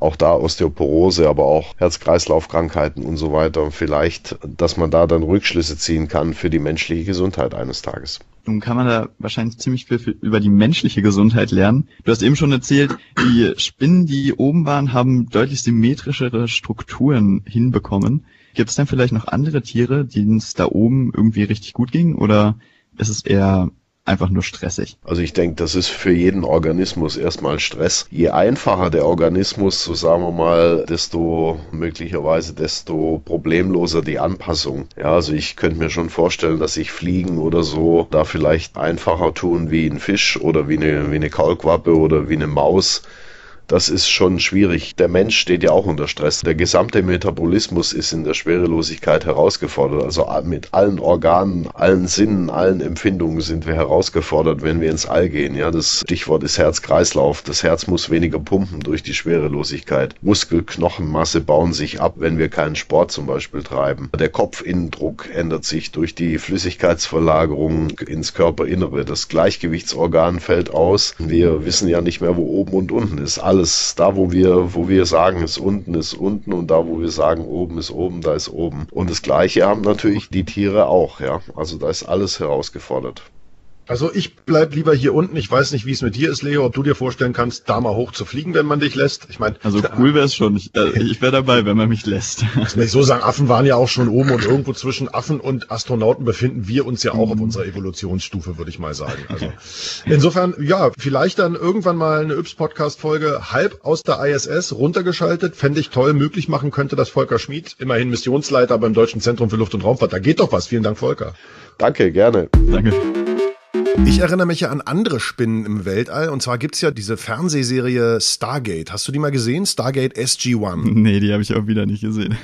auch da Osteoporose, aber auch Herz-Kreislauf-Krankheiten und so weiter. Vielleicht, dass man da dann Rückschlüsse ziehen kann für die menschliche Gesundheit eines Tages. Nun kann man da wahrscheinlich ziemlich viel über die menschliche Gesundheit lernen. Du hast eben schon erzählt, die Spinnen, die oben waren, haben deutlich symmetrischere Strukturen hinbekommen. Gibt es denn vielleicht noch andere Tiere, denen es da oben irgendwie richtig gut ging? Oder ist es eher einfach nur stressig. Also ich denke, das ist für jeden Organismus erstmal Stress. Je einfacher der Organismus, so sagen wir mal, desto möglicherweise, desto problemloser die Anpassung. Ja, also ich könnte mir schon vorstellen, dass sich Fliegen oder so da vielleicht einfacher tun wie ein Fisch oder wie eine, wie eine Kaulquappe oder wie eine Maus das ist schon schwierig. Der Mensch steht ja auch unter Stress. Der gesamte Metabolismus ist in der Schwerelosigkeit herausgefordert. Also mit allen Organen, allen Sinnen, allen Empfindungen sind wir herausgefordert, wenn wir ins All gehen. Ja, das Stichwort ist Herz-Kreislauf. Das Herz muss weniger pumpen durch die Schwerelosigkeit. Muskelknochenmasse bauen sich ab, wenn wir keinen Sport zum Beispiel treiben. Der Kopfinnendruck ändert sich durch die Flüssigkeitsverlagerung ins Körperinnere. Das Gleichgewichtsorgan fällt aus. Wir wissen ja nicht mehr, wo oben und unten ist alles. Da, wo wir, wo wir sagen, ist unten, ist unten und da, wo wir sagen, oben ist oben, da ist oben. Und das Gleiche haben natürlich die Tiere auch, ja. Also da ist alles herausgefordert. Also ich bleib lieber hier unten. Ich weiß nicht, wie es mit dir ist, Leo, ob du dir vorstellen kannst, da mal hoch zu fliegen, wenn man dich lässt. Ich meine, also cool wäre es schon. Ich, äh, ich wäre dabei, wenn man mich lässt. Muss ich so sagen, Affen waren ja auch schon oben und irgendwo zwischen Affen und Astronauten befinden wir uns ja auch mhm. auf unserer Evolutionsstufe, würde ich mal sagen. Also insofern, ja, vielleicht dann irgendwann mal eine Yps-Podcast-Folge halb aus der ISS runtergeschaltet. Fände ich toll, möglich machen könnte das Volker Schmid, immerhin Missionsleiter beim Deutschen Zentrum für Luft- und Raumfahrt. Da geht doch was. Vielen Dank, Volker. Danke, gerne. Danke. Ich erinnere mich ja an andere Spinnen im Weltall. Und zwar gibt's ja diese Fernsehserie Stargate. Hast du die mal gesehen? Stargate SG-1. Nee, die habe ich auch wieder nicht gesehen.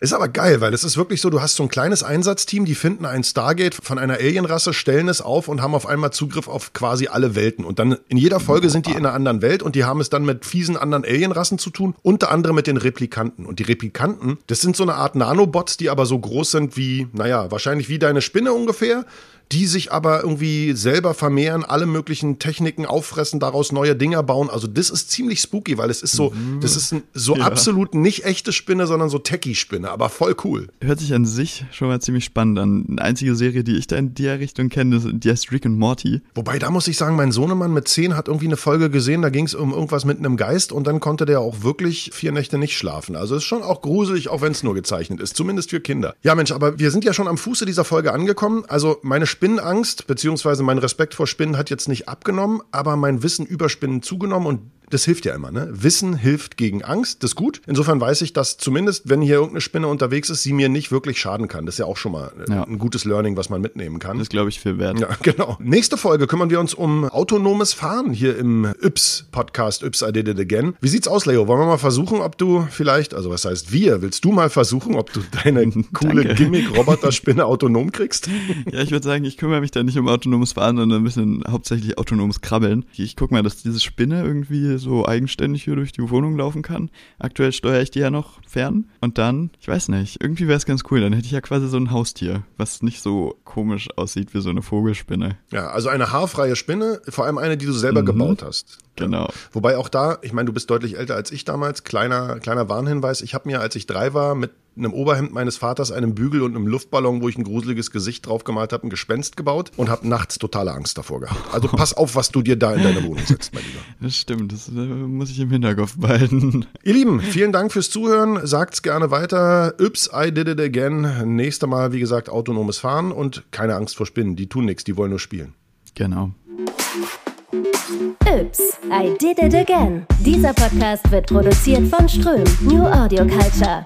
Ist aber geil, weil es ist wirklich so, du hast so ein kleines Einsatzteam, die finden ein Stargate von einer Alienrasse, stellen es auf und haben auf einmal Zugriff auf quasi alle Welten. Und dann in jeder Folge sind die in einer anderen Welt und die haben es dann mit fiesen anderen Alienrassen zu tun, unter anderem mit den Replikanten. Und die Replikanten, das sind so eine Art Nanobots, die aber so groß sind wie, naja, wahrscheinlich wie deine Spinne ungefähr die sich aber irgendwie selber vermehren, alle möglichen Techniken auffressen, daraus neue Dinger bauen. Also das ist ziemlich spooky, weil es ist so, mhm. das ist ein, so ja. absolut nicht echte Spinne, sondern so Techie-Spinne, aber voll cool. Hört sich an sich schon mal ziemlich spannend an. Eine einzige Serie, die ich da in der Richtung kenne, die heißt Rick and Morty. Wobei, da muss ich sagen, mein Sohnemann mit zehn hat irgendwie eine Folge gesehen, da ging es um irgendwas mit einem Geist und dann konnte der auch wirklich vier Nächte nicht schlafen. Also ist schon auch gruselig, auch wenn es nur gezeichnet ist, zumindest für Kinder. Ja Mensch, aber wir sind ja schon am Fuße dieser Folge angekommen. Also meine Spinnenangst, beziehungsweise mein Respekt vor Spinnen hat jetzt nicht abgenommen, aber mein Wissen über Spinnen zugenommen und das hilft ja immer, ne? Wissen hilft gegen Angst, das ist gut. Insofern weiß ich, dass zumindest, wenn hier irgendeine Spinne unterwegs ist, sie mir nicht wirklich schaden kann. Das ist ja auch schon mal äh, ja. ein gutes Learning, was man mitnehmen kann. Das glaube ich viel wert. Ja, genau. Nächste Folge kümmern wir uns um autonomes Fahren hier im Yps-Podcast, Yps I Did It Again. Wie sieht's aus, Leo? Wollen wir mal versuchen, ob du vielleicht, also was heißt wir, willst du mal versuchen, ob du deine coole Gimmick-Roboter-Spinne autonom kriegst? ja, ich würde sagen, ich kümmere mich da nicht um autonomes Fahren, sondern ein bisschen hauptsächlich autonomes Krabbeln. Ich gucke mal, dass diese Spinne irgendwie so eigenständig hier durch die Wohnung laufen kann. Aktuell steuere ich die ja noch fern. Und dann, ich weiß nicht, irgendwie wäre es ganz cool. Dann hätte ich ja quasi so ein Haustier, was nicht so komisch aussieht wie so eine Vogelspinne. Ja, also eine haarfreie Spinne, vor allem eine, die du selber mhm. gebaut hast. Genau. Wobei auch da, ich meine, du bist deutlich älter als ich damals. Kleiner, kleiner Warnhinweis. Ich habe mir, als ich drei war, mit einem Oberhemd meines Vaters, einem Bügel und einem Luftballon, wo ich ein gruseliges Gesicht drauf gemalt habe, ein Gespenst gebaut und habe nachts totale Angst davor gehabt. Also pass auf, was du dir da in deine Wohnung setzt, mein Lieber. Das stimmt, das äh, muss ich im Hinterkopf behalten. Ihr Lieben, vielen Dank fürs Zuhören. Sagt's gerne weiter. Ups, I did it again. Nächstes Mal, wie gesagt, autonomes Fahren und keine Angst vor Spinnen. Die tun nichts, die wollen nur spielen. Genau. Ups, I did it again. Dieser Podcast wird produziert von Ström, New Audio Culture.